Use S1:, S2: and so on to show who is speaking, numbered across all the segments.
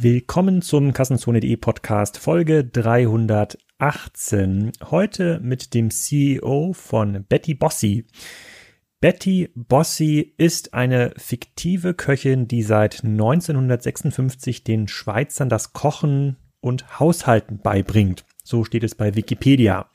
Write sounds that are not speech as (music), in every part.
S1: Willkommen zum Kassenzone.de Podcast Folge 318. Heute mit dem CEO von Betty Bossi. Betty Bossi ist eine fiktive Köchin, die seit 1956 den Schweizern das Kochen und Haushalten beibringt. So steht es bei Wikipedia.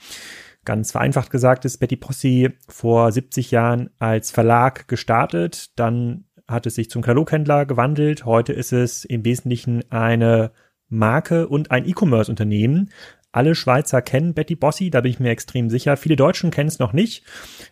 S1: Ganz vereinfacht gesagt ist Betty Bossi vor 70 Jahren als Verlag gestartet, dann hat es sich zum Kataloghändler gewandelt. Heute ist es im Wesentlichen eine Marke und ein E-Commerce-Unternehmen. Alle Schweizer kennen Betty Bossi, da bin ich mir extrem sicher. Viele Deutschen kennen es noch nicht.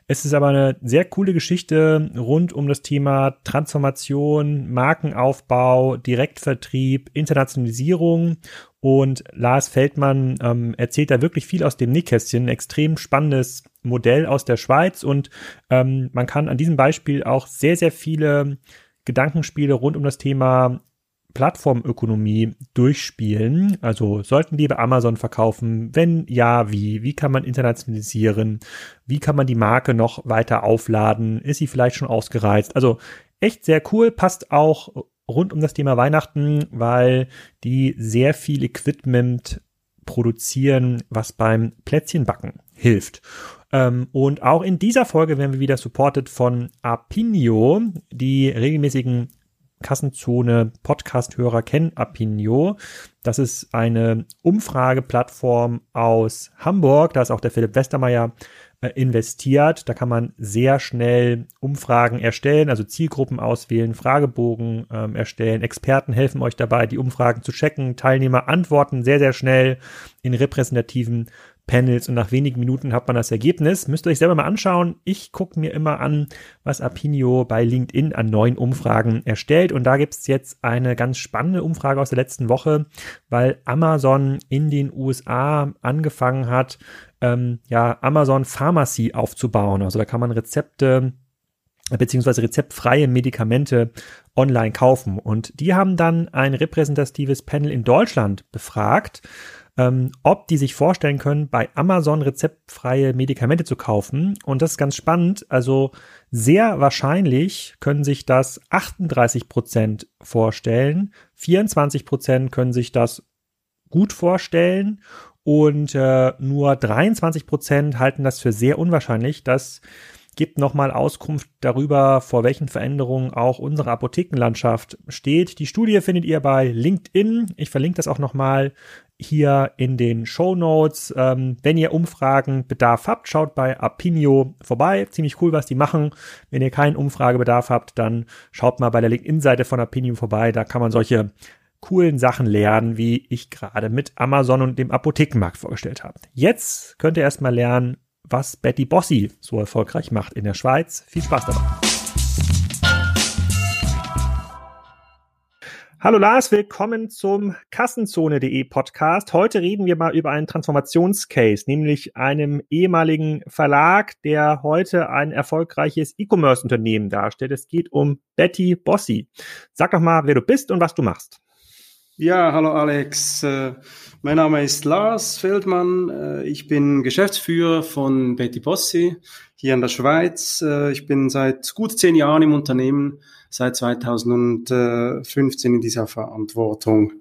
S1: Es ist aber eine sehr coole Geschichte rund um das Thema Transformation, Markenaufbau, Direktvertrieb, Internationalisierung. Und Lars Feldmann ähm, erzählt da wirklich viel aus dem Nähkästchen. Ein extrem spannendes Modell aus der Schweiz. Und ähm, man kann an diesem Beispiel auch sehr, sehr viele Gedankenspiele rund um das Thema Plattformökonomie durchspielen? Also sollten die bei Amazon verkaufen? Wenn ja, wie? Wie kann man internationalisieren? Wie kann man die Marke noch weiter aufladen? Ist sie vielleicht schon ausgereizt? Also echt sehr cool, passt auch rund um das Thema Weihnachten, weil die sehr viel Equipment produzieren, was beim Plätzchenbacken hilft. Ähm, und auch in dieser Folge werden wir wieder supported von Apinio, die regelmäßigen Kassenzone Podcast-Hörer kennen Apinio. Das ist eine Umfrageplattform aus Hamburg. Da ist auch der Philipp Westermeier investiert. Da kann man sehr schnell Umfragen erstellen, also Zielgruppen auswählen, Fragebogen ähm, erstellen. Experten helfen euch dabei, die Umfragen zu checken. Teilnehmer antworten sehr, sehr schnell in repräsentativen Panels und nach wenigen Minuten hat man das Ergebnis. Müsst ihr euch selber mal anschauen. Ich gucke mir immer an, was Apinio bei LinkedIn an neuen Umfragen erstellt. Und da gibt es jetzt eine ganz spannende Umfrage aus der letzten Woche, weil Amazon in den USA angefangen hat, ähm, ja, Amazon Pharmacy aufzubauen. Also da kann man Rezepte beziehungsweise rezeptfreie Medikamente online kaufen. Und die haben dann ein repräsentatives Panel in Deutschland befragt ähm, ob die sich vorstellen können, bei Amazon rezeptfreie Medikamente zu kaufen. Und das ist ganz spannend. Also sehr wahrscheinlich können sich das 38 Prozent vorstellen, 24 Prozent können sich das gut vorstellen und äh, nur 23 Prozent halten das für sehr unwahrscheinlich, dass gibt nochmal Auskunft darüber, vor welchen Veränderungen auch unsere Apothekenlandschaft steht. Die Studie findet ihr bei LinkedIn. Ich verlinke das auch nochmal hier in den Show Notes. Ähm, wenn ihr Umfragenbedarf habt, schaut bei Apinio vorbei. Ziemlich cool, was die machen. Wenn ihr keinen Umfragebedarf habt, dann schaut mal bei der LinkedIn-Seite von Apinio vorbei. Da kann man solche coolen Sachen lernen, wie ich gerade mit Amazon und dem Apothekenmarkt vorgestellt habe. Jetzt könnt ihr erstmal lernen, was Betty Bossi so erfolgreich macht in der Schweiz. Viel Spaß dabei. Hallo Lars, willkommen zum Kassenzone.de Podcast. Heute reden wir mal über einen Transformationscase, nämlich einem ehemaligen Verlag, der heute ein erfolgreiches E-Commerce-Unternehmen darstellt. Es geht um Betty Bossi. Sag doch mal, wer du bist und was du machst.
S2: Ja, hallo Alex. Äh, mein Name ist Lars Feldmann. Äh, ich bin Geschäftsführer von Betty Bossi hier in der Schweiz. Äh, ich bin seit gut zehn Jahren im Unternehmen, seit 2015 in dieser Verantwortung.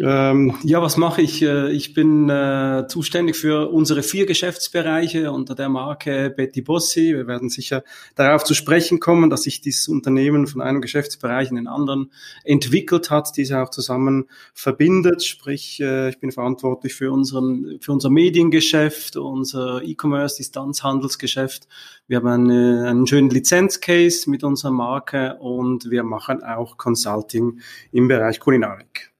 S2: Ähm, ja, was mache ich? Äh, ich bin äh, zuständig für unsere vier Geschäftsbereiche unter der Marke Betty Bossi. Wir werden sicher darauf zu sprechen kommen, dass sich dieses Unternehmen von einem Geschäftsbereich in den anderen entwickelt hat, diese auch zusammen verbindet. Sprich, äh, ich bin verantwortlich für unseren, für unser Mediengeschäft, unser E-Commerce, Distanzhandelsgeschäft. Wir haben eine, einen schönen Lizenzcase mit unserer Marke und wir machen auch Consulting im Bereich Kulinarik.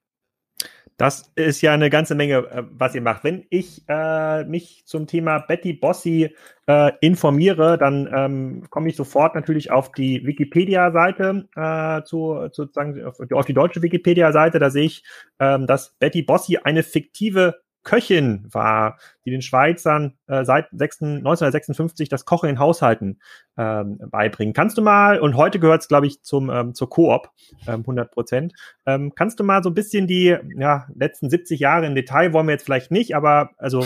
S1: Das ist ja eine ganze Menge, äh, was ihr macht. Wenn ich äh, mich zum Thema Betty Bossi äh, informiere, dann ähm, komme ich sofort natürlich auf die Wikipedia-Seite, äh, zu, sozusagen auf, auf die deutsche Wikipedia-Seite. Da sehe ich, ähm, dass Betty Bossi eine fiktive Köchin war, die den Schweizern äh, seit 6, 1956 das Kochen in Haushalten ähm, beibringen. Kannst du mal, und heute gehört es, glaube ich, zum, ähm, zur Koop, ähm, 100 Prozent, ähm, kannst du mal so ein bisschen die ja, letzten 70 Jahre im Detail, wollen wir jetzt vielleicht nicht, aber also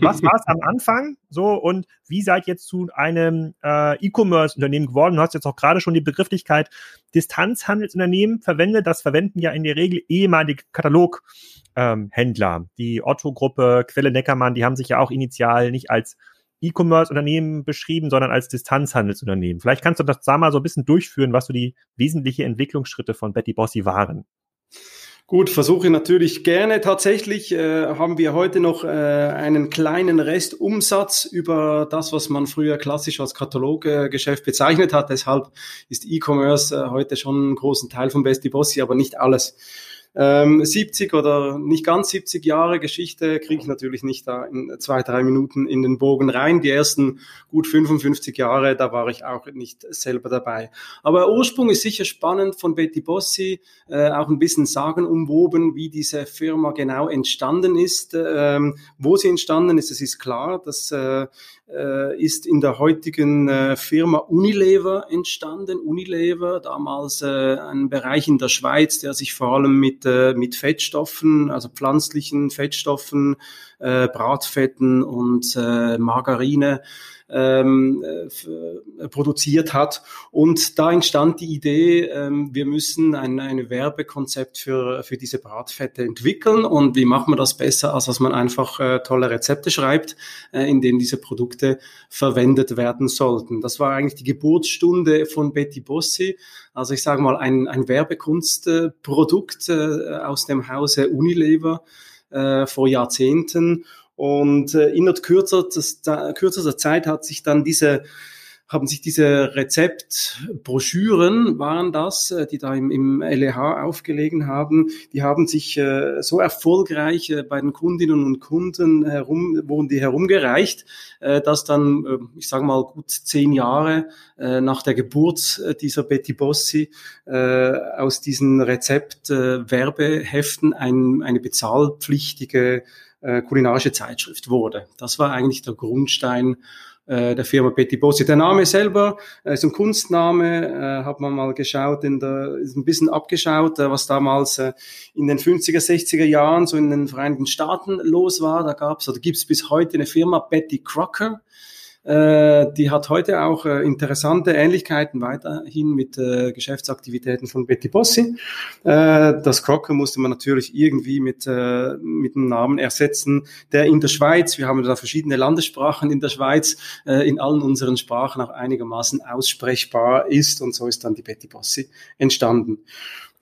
S1: was war es am Anfang so und wie seid jetzt zu einem äh, E-Commerce-Unternehmen geworden? Du hast jetzt auch gerade schon die Begrifflichkeit Distanzhandelsunternehmen verwendet. Das verwenden ja in der Regel ehemalige Kataloghändler. Ähm, die Otto-Gruppe, Quelle Neckermann, die haben sich ja auch initial nicht als E-Commerce-Unternehmen beschrieben, sondern als Distanzhandelsunternehmen. Vielleicht kannst du das da mal so ein bisschen durchführen, was so die wesentlichen Entwicklungsschritte von Betty Bossi waren.
S2: Gut, versuche natürlich gerne. Tatsächlich äh, haben wir heute noch äh, einen kleinen Restumsatz über das, was man früher klassisch als Kataloggeschäft bezeichnet hat. Deshalb ist E-Commerce äh, heute schon einen großen Teil von Besti Bossi, aber nicht alles. Ähm, 70 oder nicht ganz 70 Jahre Geschichte kriege ich natürlich nicht da in zwei, drei Minuten in den Bogen rein. Die ersten gut 55 Jahre, da war ich auch nicht selber dabei. Aber Ursprung ist sicher spannend von Betty Bossi, äh, auch ein bisschen sagen umwoben, wie diese Firma genau entstanden ist. Ähm, wo sie entstanden ist, es ist klar, dass äh, ist in der heutigen äh, Firma Unilever entstanden. Unilever, damals äh, ein Bereich in der Schweiz, der sich vor allem mit, äh, mit Fettstoffen, also pflanzlichen Fettstoffen, äh, Bratfetten und äh, Margarine ähm, äh, produziert hat. Und da entstand die Idee, ähm, wir müssen ein, ein Werbekonzept für, für diese Bratfette entwickeln. Und wie macht man das besser, als dass man einfach äh, tolle Rezepte schreibt, äh, in denen diese Produkte verwendet werden sollten. Das war eigentlich die Geburtsstunde von Betty Bossi. Also ich sage mal, ein, ein Werbekunstprodukt äh, aus dem Hause Unilever äh, vor Jahrzehnten. Und äh, innerhalb kürzester, kürzester Zeit hat sich dann diese haben sich diese Rezeptbroschüren, waren das, äh, die da im, im LEH aufgelegen haben, die haben sich äh, so erfolgreich äh, bei den Kundinnen und Kunden herum, wurden die herumgereicht, äh, dass dann, äh, ich sage mal, gut zehn Jahre äh, nach der Geburt äh, dieser Betty Bossi äh, aus diesen Rezeptwerbeheften ein, eine bezahlpflichtige äh, kulinarische Zeitschrift wurde. Das war eigentlich der Grundstein äh, der Firma Betty Bossi. Der Name selber äh, ist ein Kunstname, äh, hat man mal geschaut, in der, ist ein bisschen abgeschaut, äh, was damals äh, in den 50er, 60er Jahren so in den Vereinigten Staaten los war. Da gab es oder gibt es bis heute eine Firma Betty Crocker. Äh, die hat heute auch äh, interessante Ähnlichkeiten weiterhin mit äh, Geschäftsaktivitäten von Betty Bossi. Das Crocker musste man natürlich irgendwie mit, mit einem Namen ersetzen, der in der Schweiz, wir haben da verschiedene Landessprachen in der Schweiz, in allen unseren Sprachen auch einigermaßen aussprechbar ist und so ist dann die Betty Bossi entstanden.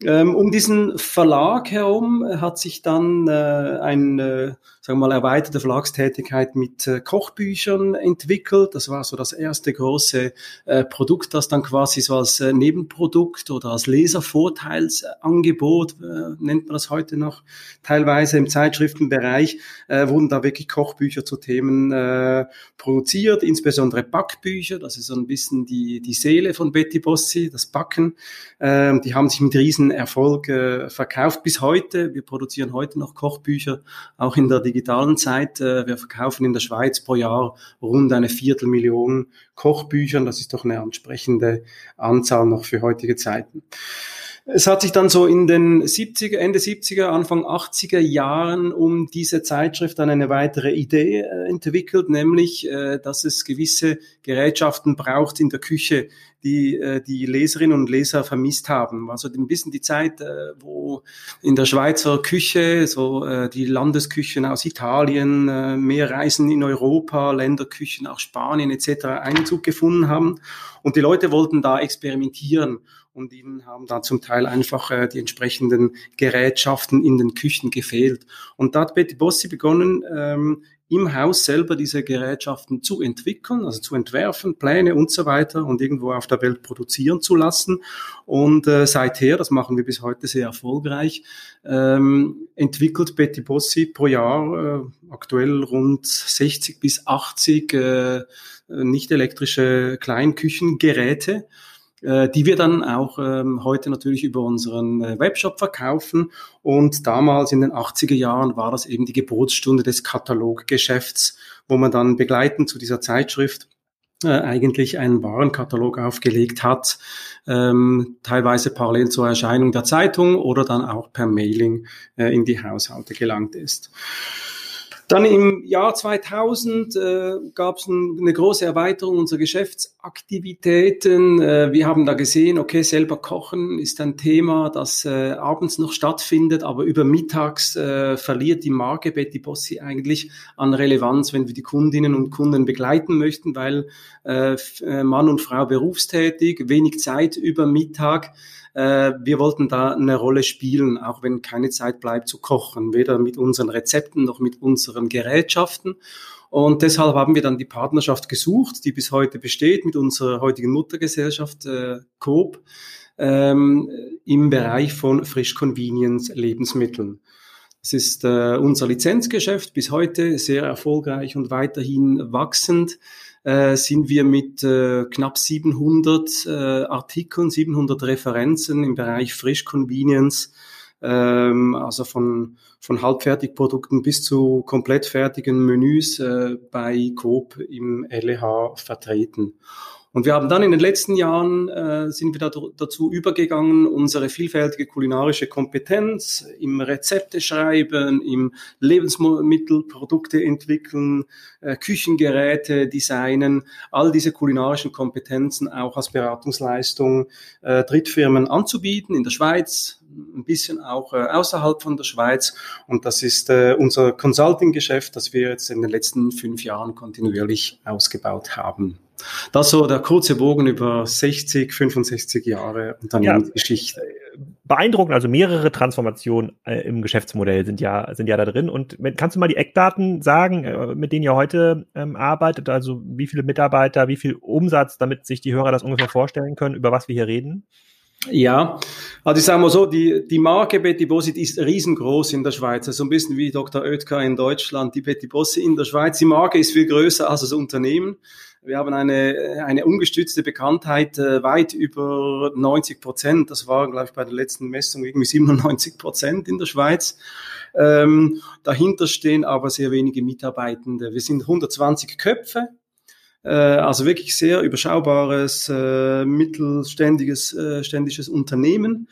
S2: Ähm, um diesen Verlag herum hat sich dann äh, eine, sagen wir mal, erweiterte Verlagstätigkeit mit äh, Kochbüchern entwickelt. Das war so das erste große äh, Produkt, das dann quasi so als äh, Nebenprodukt oder als Leservorteilsangebot, äh, nennt man das heute noch, teilweise im Zeitschriftenbereich, äh, wurden da wirklich Kochbücher zu Themen äh, produziert, insbesondere Backbücher. Das ist so ein bisschen die, die Seele von Betty Bossi, das Backen. Ähm, die haben sich mit riesen Erfolg äh, verkauft bis heute. Wir produzieren heute noch Kochbücher, auch in der digitalen Zeit. Äh, wir verkaufen in der Schweiz pro Jahr rund eine Viertelmillion Kochbücher. Das ist doch eine entsprechende Anzahl noch für heutige Zeiten. Es hat sich dann so in den 70er, Ende 70er, Anfang 80er Jahren um diese Zeitschrift dann eine weitere Idee äh, entwickelt, nämlich, äh, dass es gewisse Gerätschaften braucht in der Küche, die äh, die Leserinnen und Leser vermisst haben. Also ein bisschen die Zeit, wo in der Schweizer Küche, so die Landesküchen aus Italien, mehr Reisen in Europa, Länderküchen, auch Spanien etc. Einzug gefunden haben. Und die Leute wollten da experimentieren und ihnen haben da zum Teil einfach äh, die entsprechenden Gerätschaften in den Küchen gefehlt. Und da hat Betty Bossi begonnen, ähm, im Haus selber diese Gerätschaften zu entwickeln, also zu entwerfen, Pläne und so weiter und irgendwo auf der Welt produzieren zu lassen. Und äh, seither, das machen wir bis heute sehr erfolgreich, ähm, entwickelt Betty Bossi pro Jahr äh, aktuell rund 60 bis 80 äh, nicht elektrische Kleinküchengeräte die wir dann auch ähm, heute natürlich über unseren äh, Webshop verkaufen. Und damals in den 80er Jahren war das eben die Geburtsstunde des Kataloggeschäfts, wo man dann begleitend zu dieser Zeitschrift äh, eigentlich einen Warenkatalog aufgelegt hat, ähm, teilweise parallel zur Erscheinung der Zeitung oder dann auch per Mailing äh, in die Haushalte gelangt ist. Dann im Jahr 2000 äh, gab es ein, eine große Erweiterung unserer Geschäftsaktivitäten. Äh, wir haben da gesehen, okay, selber kochen ist ein Thema, das äh, abends noch stattfindet, aber über mittags äh, verliert die Marke Betty Bossi eigentlich an Relevanz, wenn wir die Kundinnen und Kunden begleiten möchten, weil äh, äh Mann und Frau berufstätig, wenig Zeit über Mittag. Äh, wir wollten da eine Rolle spielen, auch wenn keine Zeit bleibt zu kochen, weder mit unseren Rezepten noch mit unseren Gerätschaften. Und deshalb haben wir dann die Partnerschaft gesucht, die bis heute besteht mit unserer heutigen Muttergesellschaft äh, Coop ähm, im Bereich von Frisch Convenience Lebensmitteln. Es ist äh, unser Lizenzgeschäft bis heute sehr erfolgreich und weiterhin wachsend äh, sind wir mit äh, knapp 700 äh, Artikeln, 700 Referenzen im Bereich Frisch Convenience, ähm, also von, von Halbfertigprodukten bis zu komplett fertigen Menüs äh, bei Coop im LEH vertreten. Und wir haben dann in den letzten Jahren äh, sind wir da, dazu übergegangen, unsere vielfältige kulinarische Kompetenz im Rezepte schreiben, im Lebensmittelprodukte entwickeln, äh, Küchengeräte designen, all diese kulinarischen Kompetenzen auch als Beratungsleistung äh, Drittfirmen anzubieten in der Schweiz, ein bisschen auch äh, außerhalb von der Schweiz. Und das ist äh, unser Consulting-Geschäft, das wir jetzt in den letzten fünf Jahren kontinuierlich ausgebaut haben. Das so der kurze Bogen über 60, 65 Jahre Unternehmensgeschichte. Ja,
S1: beeindruckend, also mehrere Transformationen äh, im Geschäftsmodell sind ja, sind ja da drin. Und kannst du mal die Eckdaten sagen, äh, mit denen ihr heute ähm, arbeitet? Also wie viele Mitarbeiter, wie viel Umsatz, damit sich die Hörer das ungefähr vorstellen können, über was wir hier reden?
S2: Ja, also ich sage mal so, die, die Marke Betty Bossi ist riesengroß in der Schweiz. Also ein bisschen wie Dr. Oetker in Deutschland, die Betty Bossi in der Schweiz. Die Marke ist viel größer als das Unternehmen. Wir haben eine, eine ungestützte Bekanntheit äh, weit über 90 Prozent. Das war, glaube ich, bei der letzten Messung irgendwie 97 Prozent in der Schweiz. Ähm, dahinter stehen aber sehr wenige Mitarbeitende. Wir sind 120 Köpfe, also wirklich sehr überschaubares, äh, mittelständiges äh, ständisches Unternehmen.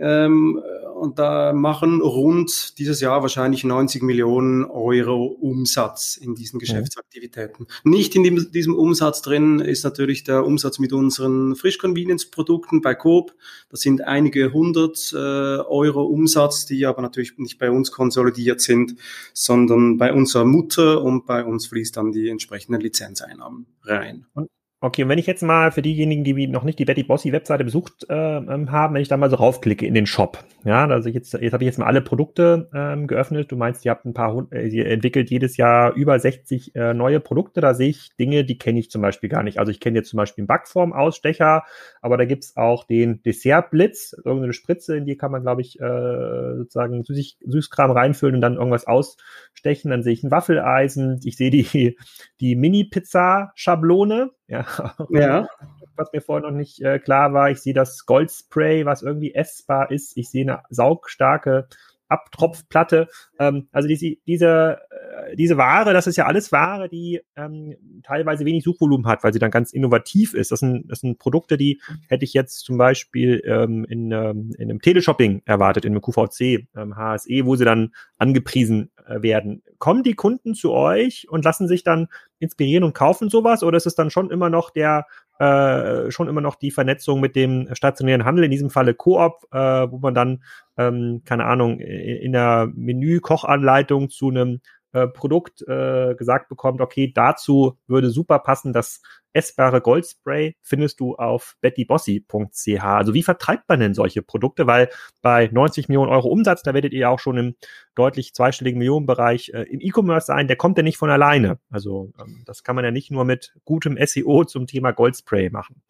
S2: Ähm, und da machen rund dieses Jahr wahrscheinlich 90 Millionen Euro Umsatz in diesen Geschäftsaktivitäten. Mhm. Nicht in dem, diesem Umsatz drin ist natürlich der Umsatz mit unseren Frisch-Convenience-Produkten bei Coop. Das sind einige hundert äh, Euro Umsatz, die aber natürlich nicht bei uns konsolidiert sind, sondern bei unserer Mutter und bei uns fließt dann die entsprechenden Lizenzeinnahmen rein.
S1: Und Okay, und wenn ich jetzt mal für diejenigen, die noch nicht die Betty Bossy Webseite besucht äh, ähm, haben, wenn ich da mal so raufklicke in den Shop, ja, also jetzt, jetzt habe ich jetzt mal alle Produkte ähm, geöffnet. Du meinst, ihr habt ein paar, äh, ihr entwickelt jedes Jahr über 60 äh, neue Produkte. Da sehe ich Dinge, die kenne ich zum Beispiel gar nicht. Also ich kenne jetzt zum Beispiel einen Backform-Ausstecher, aber da gibt's auch den Dessert-Blitz, irgendeine Spritze, in die kann man, glaube ich, äh, sozusagen Süßig, Süßkram reinfüllen und dann irgendwas ausstechen. Dann sehe ich ein Waffeleisen, ich sehe die, die Mini-Pizza-Schablone ja, (laughs) ja. was mir vorher noch nicht äh, klar war. Ich sehe das Goldspray, was irgendwie essbar ist. Ich sehe eine saugstarke Abtropfplatte. Ähm, also diese, diese, äh, diese Ware, das ist ja alles Ware, die ähm, teilweise wenig Suchvolumen hat, weil sie dann ganz innovativ ist. Das sind, das sind Produkte, die hätte ich jetzt zum Beispiel ähm, in, ähm, in einem Teleshopping erwartet, in einem QVC, ähm, HSE, wo sie dann angepriesen werden. Kommen die Kunden zu euch und lassen sich dann inspirieren und kaufen sowas oder ist es dann schon immer noch der äh, schon immer noch die Vernetzung mit dem stationären Handel, in diesem Falle Koop, äh, wo man dann, ähm, keine Ahnung, in der Menü-Kochanleitung zu einem äh, Produkt äh, gesagt bekommt, okay, dazu würde super passen, das essbare Goldspray findest du auf bettybossi.ch. Also wie vertreibt man denn solche Produkte? Weil bei 90 Millionen Euro Umsatz, da werdet ihr ja auch schon im deutlich zweistelligen Millionenbereich äh, im E-Commerce sein, der kommt ja nicht von alleine. Also ähm, das kann man ja nicht nur mit gutem SEO zum Thema Goldspray machen.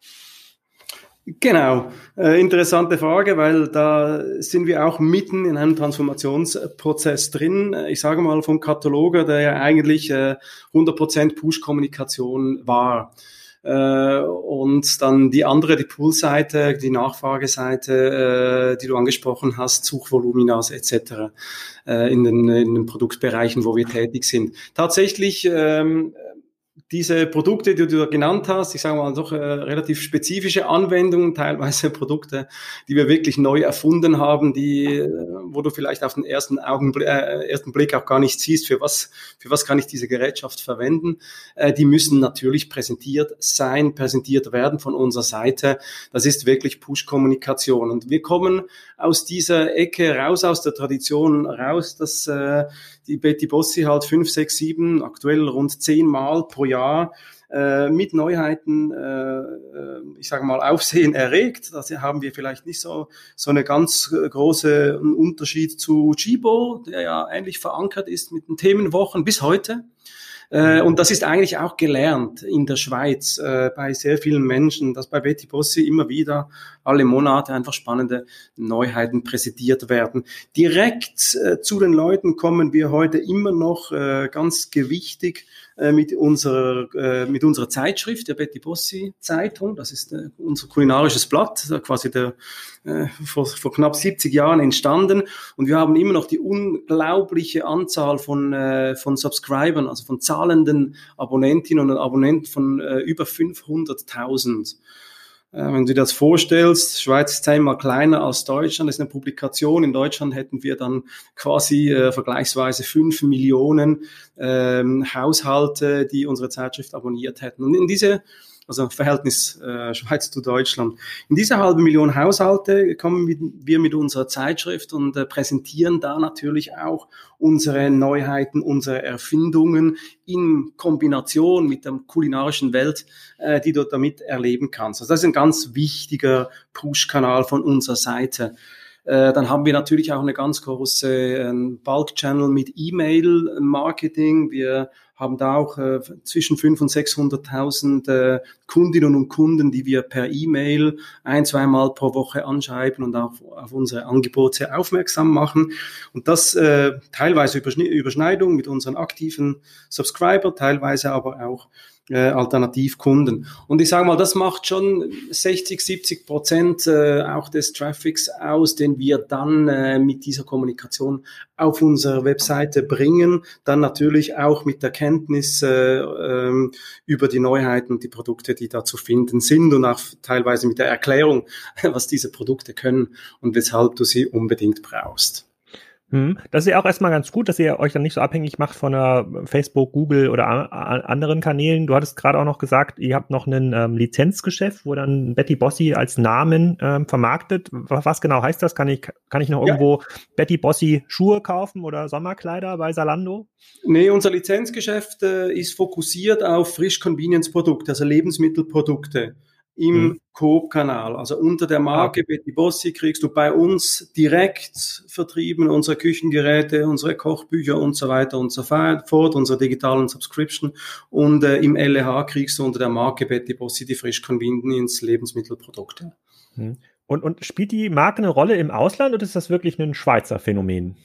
S2: Genau, äh, interessante Frage, weil da sind wir auch mitten in einem Transformationsprozess drin. Ich sage mal vom Kataloger, der ja eigentlich äh, 100% Push-Kommunikation war. Äh, und dann die andere, die Pool-Seite, die Nachfrageseite, äh, die du angesprochen hast, Suchvoluminas etc. Äh, in, den, in den Produktbereichen, wo wir tätig sind. Tatsächlich ähm, diese Produkte, die du genannt hast, ich sage mal doch äh, relativ spezifische Anwendungen, teilweise (laughs) Produkte, die wir wirklich neu erfunden haben, die, äh, wo du vielleicht auf den ersten Augenblick, äh, ersten Blick auch gar nicht siehst, für was, für was kann ich diese Gerätschaft verwenden. Äh, die müssen natürlich präsentiert sein, präsentiert werden von unserer Seite. Das ist wirklich Push-Kommunikation. Und wir kommen aus dieser Ecke raus, aus der Tradition raus, dass äh, die Betty Bossi halt fünf, sechs, sieben, aktuell rund zehn Mal pro Jahr äh, mit Neuheiten, äh, äh ich sage mal, Aufsehen erregt. Da haben wir vielleicht nicht so, so eine ganz große Unterschied zu Chibo, der ja ähnlich verankert ist mit den Themenwochen bis heute. Äh, und das ist eigentlich auch gelernt in der Schweiz äh, bei sehr vielen Menschen, dass bei Betty Bossi immer wieder alle Monate einfach spannende Neuheiten präsentiert werden. Direkt äh, zu den Leuten kommen wir heute immer noch ganz gewichtig äh, mit unserer, äh, mit unserer Zeitschrift, der Betty Bossi Zeitung. Das ist äh, unser kulinarisches Blatt, quasi der, äh, vor, vor knapp 70 Jahren entstanden. Und wir haben immer noch die unglaubliche Anzahl von, äh, von Subscribern, also von zahlenden Abonnentinnen und Abonnenten von äh, über 500.000. Äh, wenn du dir das vorstellst, Schweiz ist zehnmal kleiner als Deutschland, das ist eine Publikation. In Deutschland hätten wir dann quasi äh, vergleichsweise fünf Millionen ähm, Haushalte, die unsere Zeitschrift abonniert hätten. Und in diese also Verhältnis äh, Schweiz zu Deutschland. In diese halbe Million Haushalte kommen wir mit unserer Zeitschrift und äh, präsentieren da natürlich auch unsere Neuheiten, unsere Erfindungen in Kombination mit der kulinarischen Welt, äh, die du damit erleben kannst. Also das ist ein ganz wichtiger Push-Kanal von unserer Seite. Äh, dann haben wir natürlich auch eine ganz große äh, Bulk-Channel mit E-Mail-Marketing. Wir haben da auch äh, zwischen 500.000 und 600.000 äh, Kundinnen und Kunden, die wir per E-Mail ein, zweimal pro Woche anschreiben und auch auf unsere Angebote aufmerksam machen. Und das äh, teilweise Überschneidung mit unseren aktiven Subscriber, teilweise aber auch äh, Alternativkunden. Und ich sage mal, das macht schon 60, 70 Prozent äh, auch des Traffics aus, den wir dann äh, mit dieser Kommunikation auf unserer Webseite bringen. Dann natürlich auch mit der Kenntnis äh, ähm, über die Neuheiten und die Produkte, die da zu finden sind und auch teilweise mit der Erklärung, (laughs) was diese Produkte können und weshalb du sie unbedingt brauchst.
S1: Hm. Das ist ja auch erstmal ganz gut, dass ihr euch dann nicht so abhängig macht von der Facebook, Google oder anderen Kanälen. Du hattest gerade auch noch gesagt, ihr habt noch ein ähm, Lizenzgeschäft, wo dann Betty Bossi als Namen ähm, vermarktet. Was, was, genau heißt das? Kann ich, kann ich noch ja. irgendwo Betty Bossi Schuhe kaufen oder Sommerkleider bei Salando?
S2: Nee, unser Lizenzgeschäft äh, ist fokussiert auf Frisch-Convenience-Produkte, also Lebensmittelprodukte im hm. Coop-Kanal. Also unter der Marke okay. Betty Bossi kriegst du bei uns direkt vertrieben unsere Küchengeräte, unsere Kochbücher und so weiter und so fort, unsere digitalen Subscription. Und äh, im LEH kriegst du unter der Marke Betty Bossi die frisch Convenience Lebensmittelprodukte.
S1: Hm. Und, und spielt die Marke eine Rolle im Ausland oder ist das wirklich ein Schweizer Phänomen?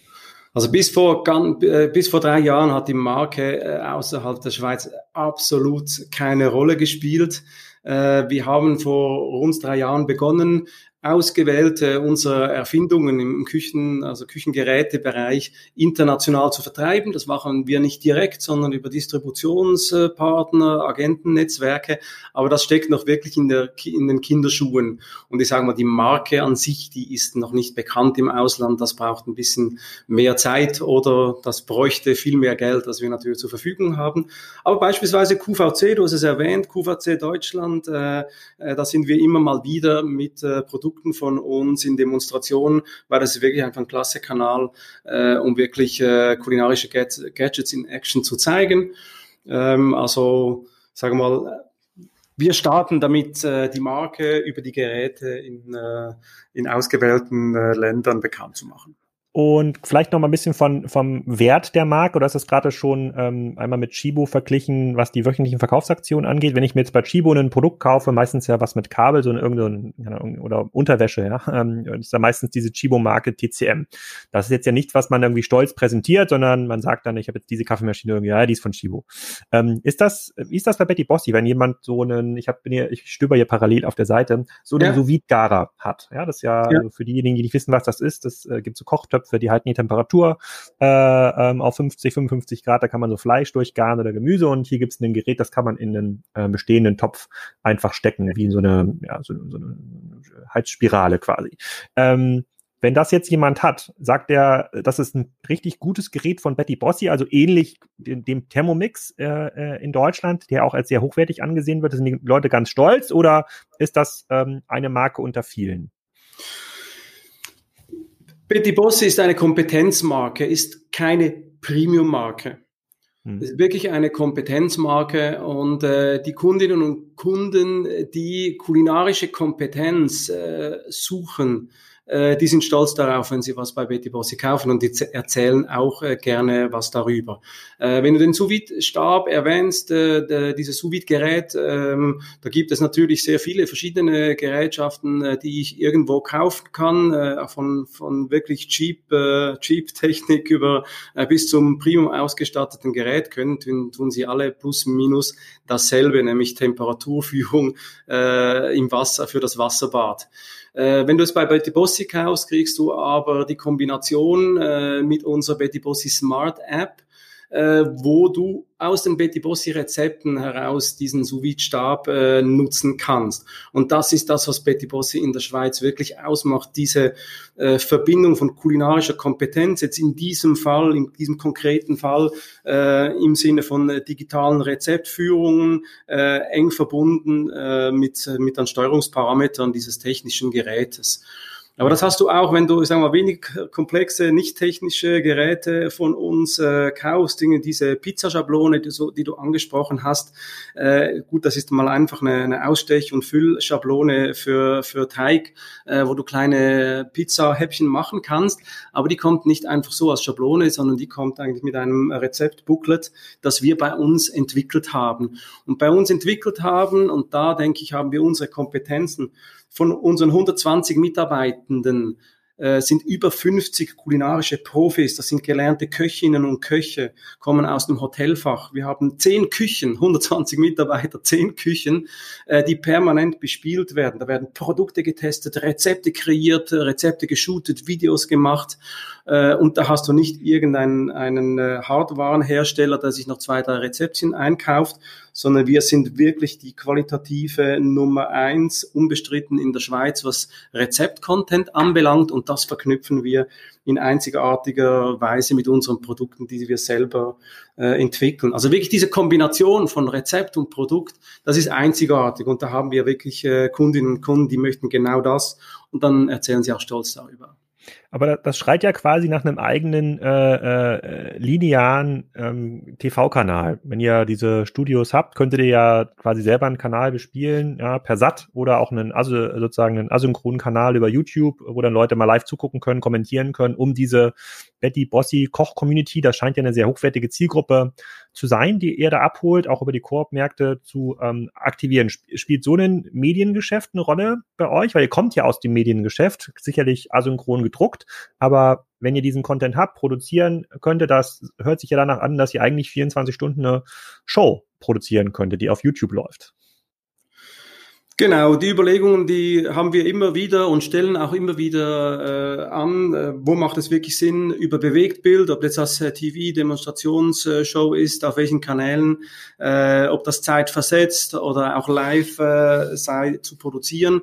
S2: Also bis vor, äh, bis vor drei Jahren hat die Marke äh, außerhalb der Schweiz absolut keine Rolle gespielt. Äh, wir haben vor rund drei Jahren begonnen, ausgewählte unserer Erfindungen im Küchen, also Küchengerätebereich international zu vertreiben. Das machen wir nicht direkt, sondern über Distributionspartner, Agentennetzwerke. Aber das steckt noch wirklich in, der, in den Kinderschuhen. Und ich sage mal, die Marke an sich, die ist noch nicht bekannt im Ausland. Das braucht ein bisschen mehr Zeit oder das bräuchte viel mehr Geld, als wir natürlich zur Verfügung haben. Aber beispielsweise QVC, du hast es erwähnt, QVC Deutschland, äh, äh, da sind wir immer mal wieder mit äh, Produkten Produkten von uns in Demonstrationen, weil das ist wirklich einfach ein klasse Kanal, äh, um wirklich äh, kulinarische Gadgets in Action zu zeigen. Ähm, also, sagen wir mal, wir starten damit, äh, die Marke über die Geräte in, äh, in ausgewählten äh, Ländern bekannt zu machen.
S1: Und vielleicht noch mal ein bisschen von, vom Wert der Marke, oder ist das gerade schon ähm, einmal mit Chibo verglichen, was die wöchentlichen Verkaufsaktionen angeht? Wenn ich mir jetzt bei Chibo ein Produkt kaufe, meistens ja was mit Kabel, so ein irgendein, oder Unterwäsche, ja, ähm, ist ja meistens diese Chibo-Marke TCM. Das ist jetzt ja nicht, was man irgendwie stolz präsentiert, sondern man sagt dann, ich habe jetzt diese Kaffeemaschine irgendwie, ja, die ist von Chibo. Ähm, ist das, wie ist das bei Betty Bossi, wenn jemand so einen, ich habe hier, ich stöber hier parallel auf der Seite, so einen ja. sous gara hat? Ja, das ist ja, ja. Also für diejenigen, die nicht wissen, was das ist, das äh, gibt so Kochtöpfe Töpfe, die halten die Temperatur äh, ähm, auf 50, 55 Grad, da kann man so Fleisch durchgaren oder Gemüse und hier gibt es ein Gerät, das kann man in einen äh, bestehenden Topf einfach stecken, wie in so eine, ja, so, so eine Heizspirale quasi. Ähm, wenn das jetzt jemand hat, sagt er, das ist ein richtig gutes Gerät von Betty Bossi, also ähnlich dem Thermomix äh, äh, in Deutschland, der auch als sehr hochwertig angesehen wird. Sind die Leute ganz stolz oder ist das ähm, eine Marke unter vielen?
S2: Betty Bossi ist eine Kompetenzmarke, ist keine Premium-Marke. Hm. Es ist wirklich eine Kompetenzmarke und äh, die Kundinnen und Kunden, die kulinarische Kompetenz äh, suchen, äh, die sind stolz darauf, wenn sie was bei Betty Bossi kaufen und die erzählen auch äh, gerne was darüber. Äh, wenn du den sous stab erwähnst, äh, dieses sous gerät ähm, da gibt es natürlich sehr viele verschiedene Gerätschaften, äh, die ich irgendwo kaufen kann, äh, von, von wirklich cheap, cheap Technik über bis zum Premium ausgestatteten Gerät können, tun, tun sie alle plus minus dasselbe, nämlich Temperaturführung im Wasser für das Wasserbad. Äh, wenn du es bei Betty Bossi kaufst, kriegst du aber die Kombination äh, mit unserer Betty Bossi Smart App, äh, wo du aus den Betty Bossi Rezepten heraus diesen sous stab äh, nutzen kannst. Und das ist das, was Betty Bossi in der Schweiz wirklich ausmacht, diese äh, Verbindung von kulinarischer Kompetenz, jetzt in diesem Fall, in diesem konkreten Fall, äh, im Sinne von äh, digitalen Rezeptführungen, äh, eng verbunden äh, mit, mit den Steuerungsparametern dieses technischen Gerätes. Aber das hast du auch, wenn du, sagen wir mal, wenig komplexe, nicht technische Geräte von uns äh, kaufst, Dinge, diese Pizzaschablone, die, so, die du angesprochen hast. Äh, gut, das ist mal einfach eine, eine Ausstech- und Füllschablone für, für Teig, äh, wo du kleine Pizza-Häppchen machen kannst. Aber die kommt nicht einfach so als Schablone, sondern die kommt eigentlich mit einem Rezeptbooklet, das wir bei uns entwickelt haben. Und bei uns entwickelt haben, und da denke ich, haben wir unsere Kompetenzen von unseren 120 Mitarbeitenden äh, sind über 50 kulinarische Profis, das sind gelernte Köchinnen und Köche, kommen aus dem Hotelfach. Wir haben zehn Küchen, 120 Mitarbeiter, zehn Küchen, äh, die permanent bespielt werden. Da werden Produkte getestet, Rezepte kreiert, Rezepte geshootet, Videos gemacht äh, und da hast du nicht irgendeinen einen Hardwarenhersteller, der sich noch zwei, drei Rezeptchen einkauft, sondern wir sind wirklich die qualitative Nummer eins, unbestritten in der Schweiz, was Rezeptcontent anbelangt und das verknüpfen wir in einzigartiger Weise mit unseren Produkten, die wir selber äh, entwickeln. Also wirklich diese Kombination von Rezept und Produkt, das ist einzigartig und da haben wir wirklich äh, Kundinnen und Kunden, die möchten genau das und dann erzählen sie auch stolz darüber.
S1: Aber das schreit ja quasi nach einem eigenen äh, äh, linearen ähm, TV-Kanal. Wenn ihr diese Studios habt, könntet ihr ja quasi selber einen Kanal bespielen, ja, per SAT oder auch einen also sozusagen einen asynchronen Kanal über YouTube, wo dann Leute mal live zugucken können, kommentieren können, um diese Betty Bossi Koch Community, das scheint ja eine sehr hochwertige Zielgruppe zu sein, die ihr da abholt, auch über die Koop-Märkte zu ähm, aktivieren. Spielt so ein Mediengeschäft eine Rolle bei euch? Weil ihr kommt ja aus dem Mediengeschäft, sicherlich asynchron gedruckt, aber wenn ihr diesen Content habt, produzieren könnte, das hört sich ja danach an, dass ihr eigentlich 24 Stunden eine Show produzieren könnte, die auf YouTube läuft.
S2: Genau, die Überlegungen, die haben wir immer wieder und stellen auch immer wieder äh, an, äh, wo macht es wirklich Sinn über Bewegtbild, ob jetzt das äh, TV-Demonstrationsshow ist, auf welchen Kanälen, äh, ob das Zeit versetzt oder auch live äh, sei zu produzieren.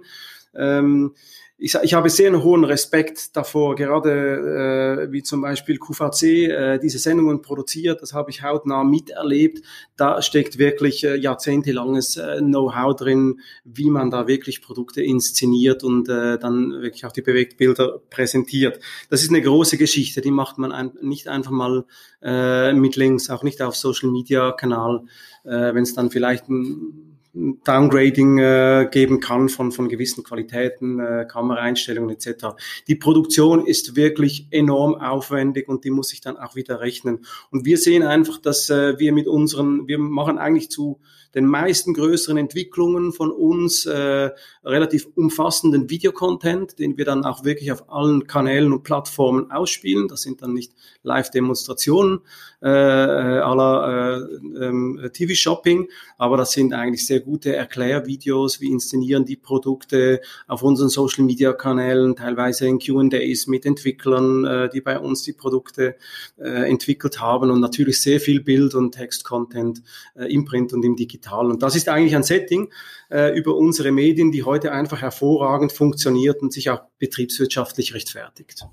S2: Ähm, ich, ich habe sehr einen hohen Respekt davor, gerade äh, wie zum Beispiel QVC äh, diese Sendungen produziert, das habe ich hautnah miterlebt. Da steckt wirklich äh, jahrzehntelanges äh, Know-how drin, wie man da wirklich Produkte inszeniert und äh, dann wirklich auch die Bewegtbilder präsentiert. Das ist eine große Geschichte, die macht man ein, nicht einfach mal äh, mit Links, auch nicht auf Social Media Kanal, äh, wenn es dann vielleicht ein Downgrading äh, geben kann von, von gewissen Qualitäten, äh, Kameraeinstellungen etc. Die Produktion ist wirklich enorm aufwendig und die muss sich dann auch wieder rechnen. Und wir sehen einfach, dass äh, wir mit unseren, wir machen eigentlich zu den meisten größeren Entwicklungen von uns äh, relativ umfassenden Videocontent, den wir dann auch wirklich auf allen Kanälen und Plattformen ausspielen. Das sind dann nicht Live-Demonstrationen äh, aller äh, äh, TV-Shopping, aber das sind eigentlich sehr gute Erklärvideos. Wir inszenieren die Produkte auf unseren Social-Media-Kanälen, teilweise in Q&As mit Entwicklern, äh, die bei uns die Produkte äh, entwickelt haben und natürlich sehr viel Bild- und Text-Content äh, im Print und im Digital. Und das ist eigentlich ein Setting äh, über unsere Medien, die heute einfach hervorragend funktioniert und sich auch betriebswirtschaftlich rechtfertigt.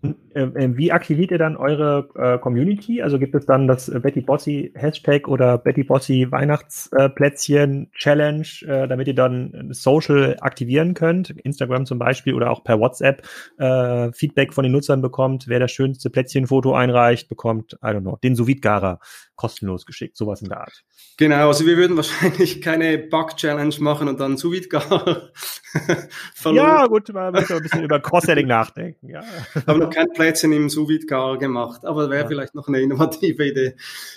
S1: Äh, äh, wie aktiviert ihr dann eure äh, Community? Also gibt es dann das äh, Betty Bossy Hashtag oder Betty Bossy Weihnachtsplätzchen Challenge, äh, damit ihr dann Social aktivieren könnt, Instagram zum Beispiel oder auch per WhatsApp äh, Feedback von den Nutzern bekommt, wer das schönste Plätzchenfoto einreicht, bekommt, I don't know, den sous Garer kostenlos geschickt, sowas in der Art.
S2: Genau, also wir würden wahrscheinlich keine Bug-Challenge machen und dann gar (laughs)
S1: Ja, gut, man muss ein bisschen über Cross-Selling nachdenken. Ja.
S2: Haben noch kein Plätzchen im sous gemacht, aber wäre ja. vielleicht noch eine innovative Idee.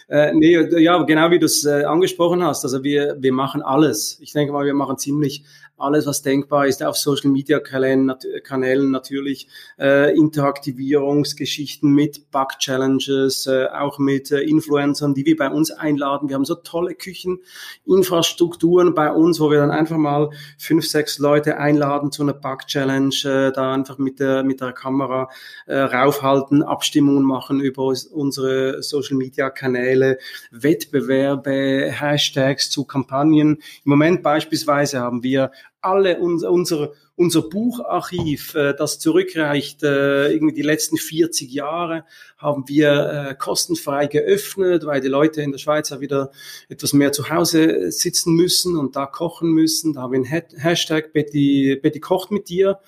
S2: Äh, nee, ja, genau wie du es äh, angesprochen hast, also wir, wir machen alles. Ich denke mal, wir machen ziemlich alles, was denkbar ist, auf Social Media Kanälen, Kanälen natürlich, äh, Interaktivierungsgeschichten mit Bug Challenges, äh, auch mit äh, Influencern, die wir bei uns einladen. Wir haben so tolle Kücheninfrastrukturen bei uns, wo wir dann einfach mal fünf, sechs Leute einladen zu einer Bug Challenge, äh, da einfach mit der, mit der Kamera äh, raufhalten, Abstimmungen machen über unsere Social Media Kanäle, Wettbewerbe, Hashtags zu Kampagnen. Im Moment beispielsweise haben wir alle unser, unser, unser Bucharchiv, äh, das zurückreicht, äh, irgendwie die letzten 40 Jahre, haben wir äh, kostenfrei geöffnet, weil die Leute in der Schweiz ja wieder etwas mehr zu Hause sitzen müssen und da kochen müssen. Da haben wir einen Hashtag Betty, Betty kocht mit dir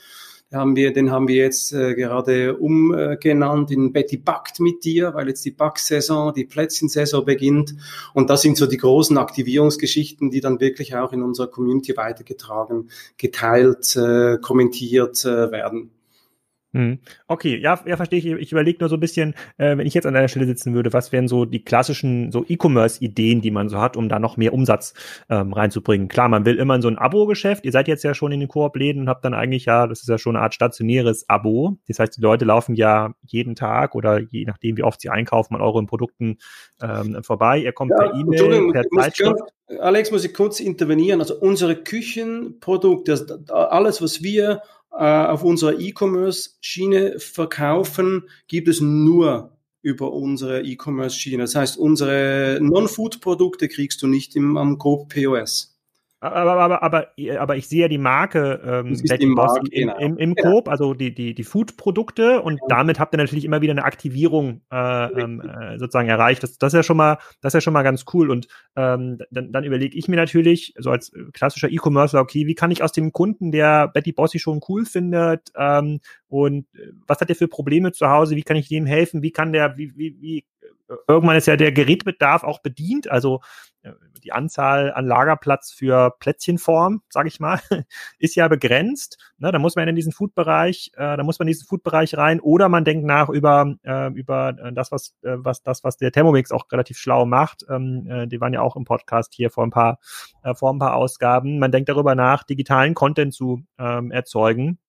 S2: haben wir, den haben wir jetzt äh, gerade umgenannt in Betty backt mit dir, weil jetzt die Backsaison, die Plätzchensaison beginnt. Und das sind so die großen Aktivierungsgeschichten, die dann wirklich auch in unserer Community weitergetragen, geteilt, äh, kommentiert äh, werden.
S1: Hm. Okay, ja, ja, verstehe ich. Ich überlege nur so ein bisschen, äh, wenn ich jetzt an deiner Stelle sitzen würde, was wären so die klassischen so E-Commerce-Ideen, die man so hat, um da noch mehr Umsatz ähm, reinzubringen. Klar, man will immer in so ein Abo-Geschäft. Ihr seid jetzt ja schon in den Koop-Läden und habt dann eigentlich ja, das ist ja schon eine Art stationäres Abo. Das heißt, die Leute laufen ja jeden Tag oder je nachdem, wie oft sie einkaufen, an euren Produkten ähm, vorbei. Ihr kommt ja, per E-Mail, per Zeitschrift.
S2: Alex, muss ich kurz intervenieren. Also unsere Küchenprodukte, alles, was wir auf unserer E-Commerce-Schiene verkaufen, gibt es nur über unsere E-Commerce-Schiene. Das heißt, unsere Non-Food-Produkte kriegst du nicht im, am Coop POS.
S1: Aber, aber, aber, aber ich sehe ja die Marke ähm, Betty Boss im, genau. im, im ja. Coop, also die, die, die Food-Produkte und ja. damit habt ihr natürlich immer wieder eine Aktivierung äh, ähm, äh, sozusagen erreicht. Das, das ist ja schon mal, das ist ja schon mal ganz cool. Und ähm, dann, dann überlege ich mir natürlich, so als klassischer E-Commercer, okay, wie kann ich aus dem Kunden, der Betty Bossy schon cool findet, ähm, und äh, was hat der für Probleme zu Hause, wie kann ich dem helfen, wie kann der, wie, wie, wie irgendwann ist ja der Gerätbedarf auch bedient, also äh, die Anzahl an Lagerplatz für Plätzchenform, sage ich mal, (laughs) ist ja begrenzt. Ne, da muss man in diesen Foodbereich, äh, da muss man in diesen Foodbereich rein, oder man denkt nach über äh, über äh, das, was äh, was das, was der Thermomix auch relativ schlau macht. Ähm, äh, die waren ja auch im Podcast hier vor ein paar äh, vor ein paar Ausgaben. Man denkt darüber nach, digitalen Content zu ähm, erzeugen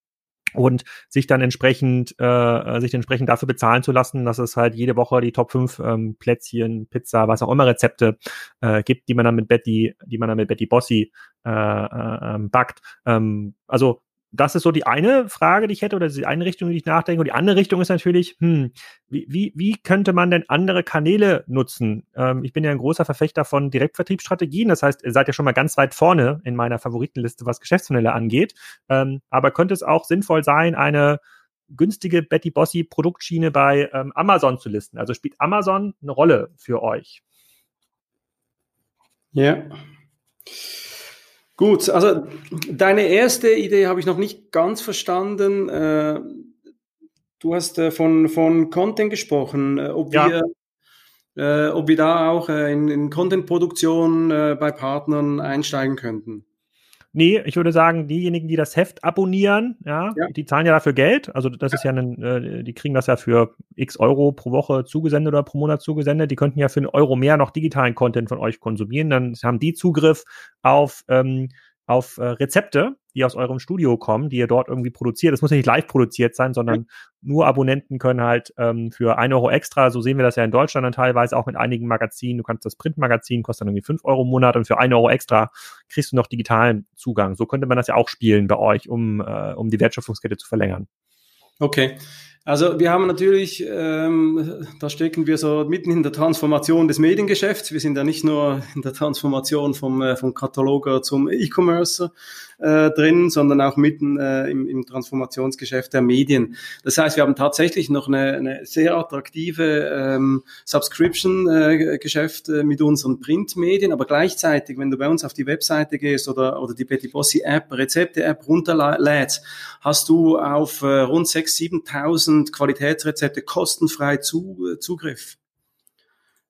S1: und sich dann entsprechend äh, äh, sich entsprechend dafür bezahlen zu lassen, dass es halt jede Woche die Top 5 ähm, Plätzchen, Pizza, was auch immer Rezepte äh, gibt, die man dann mit Betty, die man dann mit Betty Bossi äh, äh, ähm, backt. Ähm, also das ist so die eine Frage, die ich hätte, oder die eine Richtung, die ich nachdenke. Und die andere Richtung ist natürlich, hm, wie, wie, könnte man denn andere Kanäle nutzen? Ähm, ich bin ja ein großer Verfechter von Direktvertriebsstrategien. Das heißt, ihr seid ja schon mal ganz weit vorne in meiner Favoritenliste, was Geschäftsmodelle angeht. Ähm, aber könnte es auch sinnvoll sein, eine günstige Betty Bossy Produktschiene bei ähm, Amazon zu listen? Also spielt Amazon eine Rolle für euch?
S2: Ja. Gut, also deine erste Idee habe ich noch nicht ganz verstanden. Äh, du hast äh, von, von Content gesprochen, äh, ob ja. wir ob wir da auch in, in Content-Produktion bei Partnern einsteigen könnten.
S1: Nee, ich würde sagen, diejenigen, die das Heft abonnieren, ja, ja. die zahlen ja dafür Geld. Also das ja. ist ja ein, äh, die kriegen das ja für x Euro pro Woche zugesendet oder pro Monat zugesendet. Die könnten ja für einen Euro mehr noch digitalen Content von euch konsumieren. Dann haben die Zugriff auf ähm, auf äh, Rezepte, die aus eurem Studio kommen, die ihr dort irgendwie produziert. Das muss ja nicht live produziert sein, sondern mhm. nur Abonnenten können halt ähm, für ein Euro extra, so sehen wir das ja in Deutschland dann teilweise auch mit einigen Magazinen. Du kannst das Printmagazin, kostet dann irgendwie fünf Euro im Monat und für ein Euro extra kriegst du noch digitalen Zugang. So könnte man das ja auch spielen bei euch, um, äh, um die Wertschöpfungskette zu verlängern.
S2: Okay. Also wir haben natürlich, ähm, da stecken wir so mitten in der Transformation des Mediengeschäfts. Wir sind ja nicht nur in der Transformation vom, äh, vom Kataloger zum E-Commerce äh, drin, sondern auch mitten äh, im, im Transformationsgeschäft der Medien. Das heißt, wir haben tatsächlich noch eine, eine sehr attraktive ähm, Subscription-Geschäft äh, mit unseren Printmedien, aber gleichzeitig, wenn du bei uns auf die Webseite gehst oder, oder die Betty Bossi App, Rezepte-App runterlädst, hast du auf äh, rund 6.000, 7.000 1000 Qualitätsrezepte kostenfrei zu, Zugriff.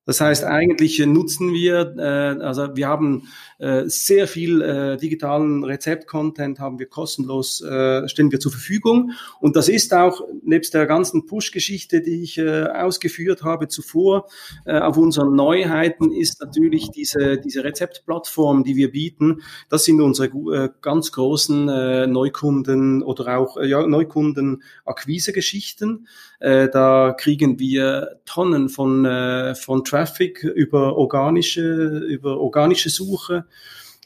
S2: Das heißt, eigentlich nutzen wir, äh, also wir haben äh, sehr viel äh, digitalen Rezept-Content haben wir kostenlos, äh, stellen wir zur Verfügung. Und das ist auch, nebst der ganzen Push-Geschichte, die ich äh, ausgeführt habe zuvor, äh, auf unseren Neuheiten ist natürlich diese, diese Rezeptplattform, die wir bieten. Das sind unsere äh, ganz großen äh, Neukunden oder auch äh, ja, Neukunden-Akquise-Geschichten. Äh, da kriegen wir Tonnen von, äh, von Traffic über organische, über organische Suche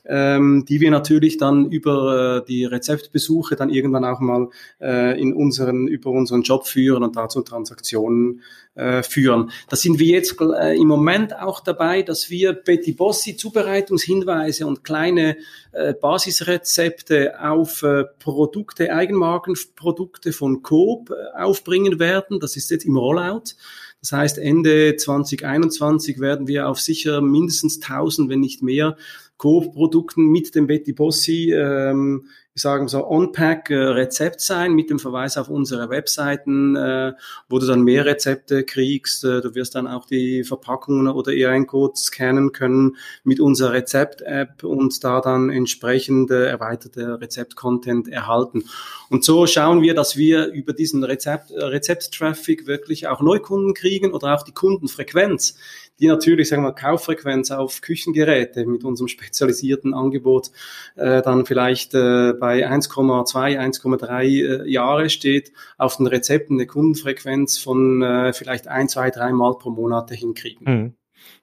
S2: ähm, die wir natürlich dann über äh, die Rezeptbesuche dann irgendwann auch mal äh, in unseren, über unseren Job führen und dazu Transaktionen äh, führen. Da sind wir jetzt äh, im Moment auch dabei, dass wir Betty Bossi Zubereitungshinweise und kleine äh, Basisrezepte auf Produkte, Eigenmarkenprodukte von Coop aufbringen werden. Das ist jetzt im Rollout. Das heißt, Ende 2021 werden wir auf sicher mindestens 1000, wenn nicht mehr, Co-Produkten mit dem Betty Bossi, ähm, ich sage so On-Pack-Rezept äh, sein mit dem Verweis auf unsere Webseiten, äh, wo du dann mehr Rezepte kriegst. Äh, du wirst dann auch die Verpackungen oder ERN-Code scannen können mit unserer Rezept-App und da dann entsprechend äh, erweiterte Rezept-Content erhalten. Und so schauen wir, dass wir über diesen Rezept, Rezept-Traffic wirklich auch Neukunden kriegen oder auch die Kundenfrequenz die natürlich, sagen wir Kauffrequenz auf Küchengeräte mit unserem spezialisierten Angebot äh, dann vielleicht äh, bei 1,2, 1,3 äh, Jahre steht, auf den Rezepten eine Kundenfrequenz von äh, vielleicht ein, zwei, drei Mal pro Monat hinkriegen.
S1: Mhm.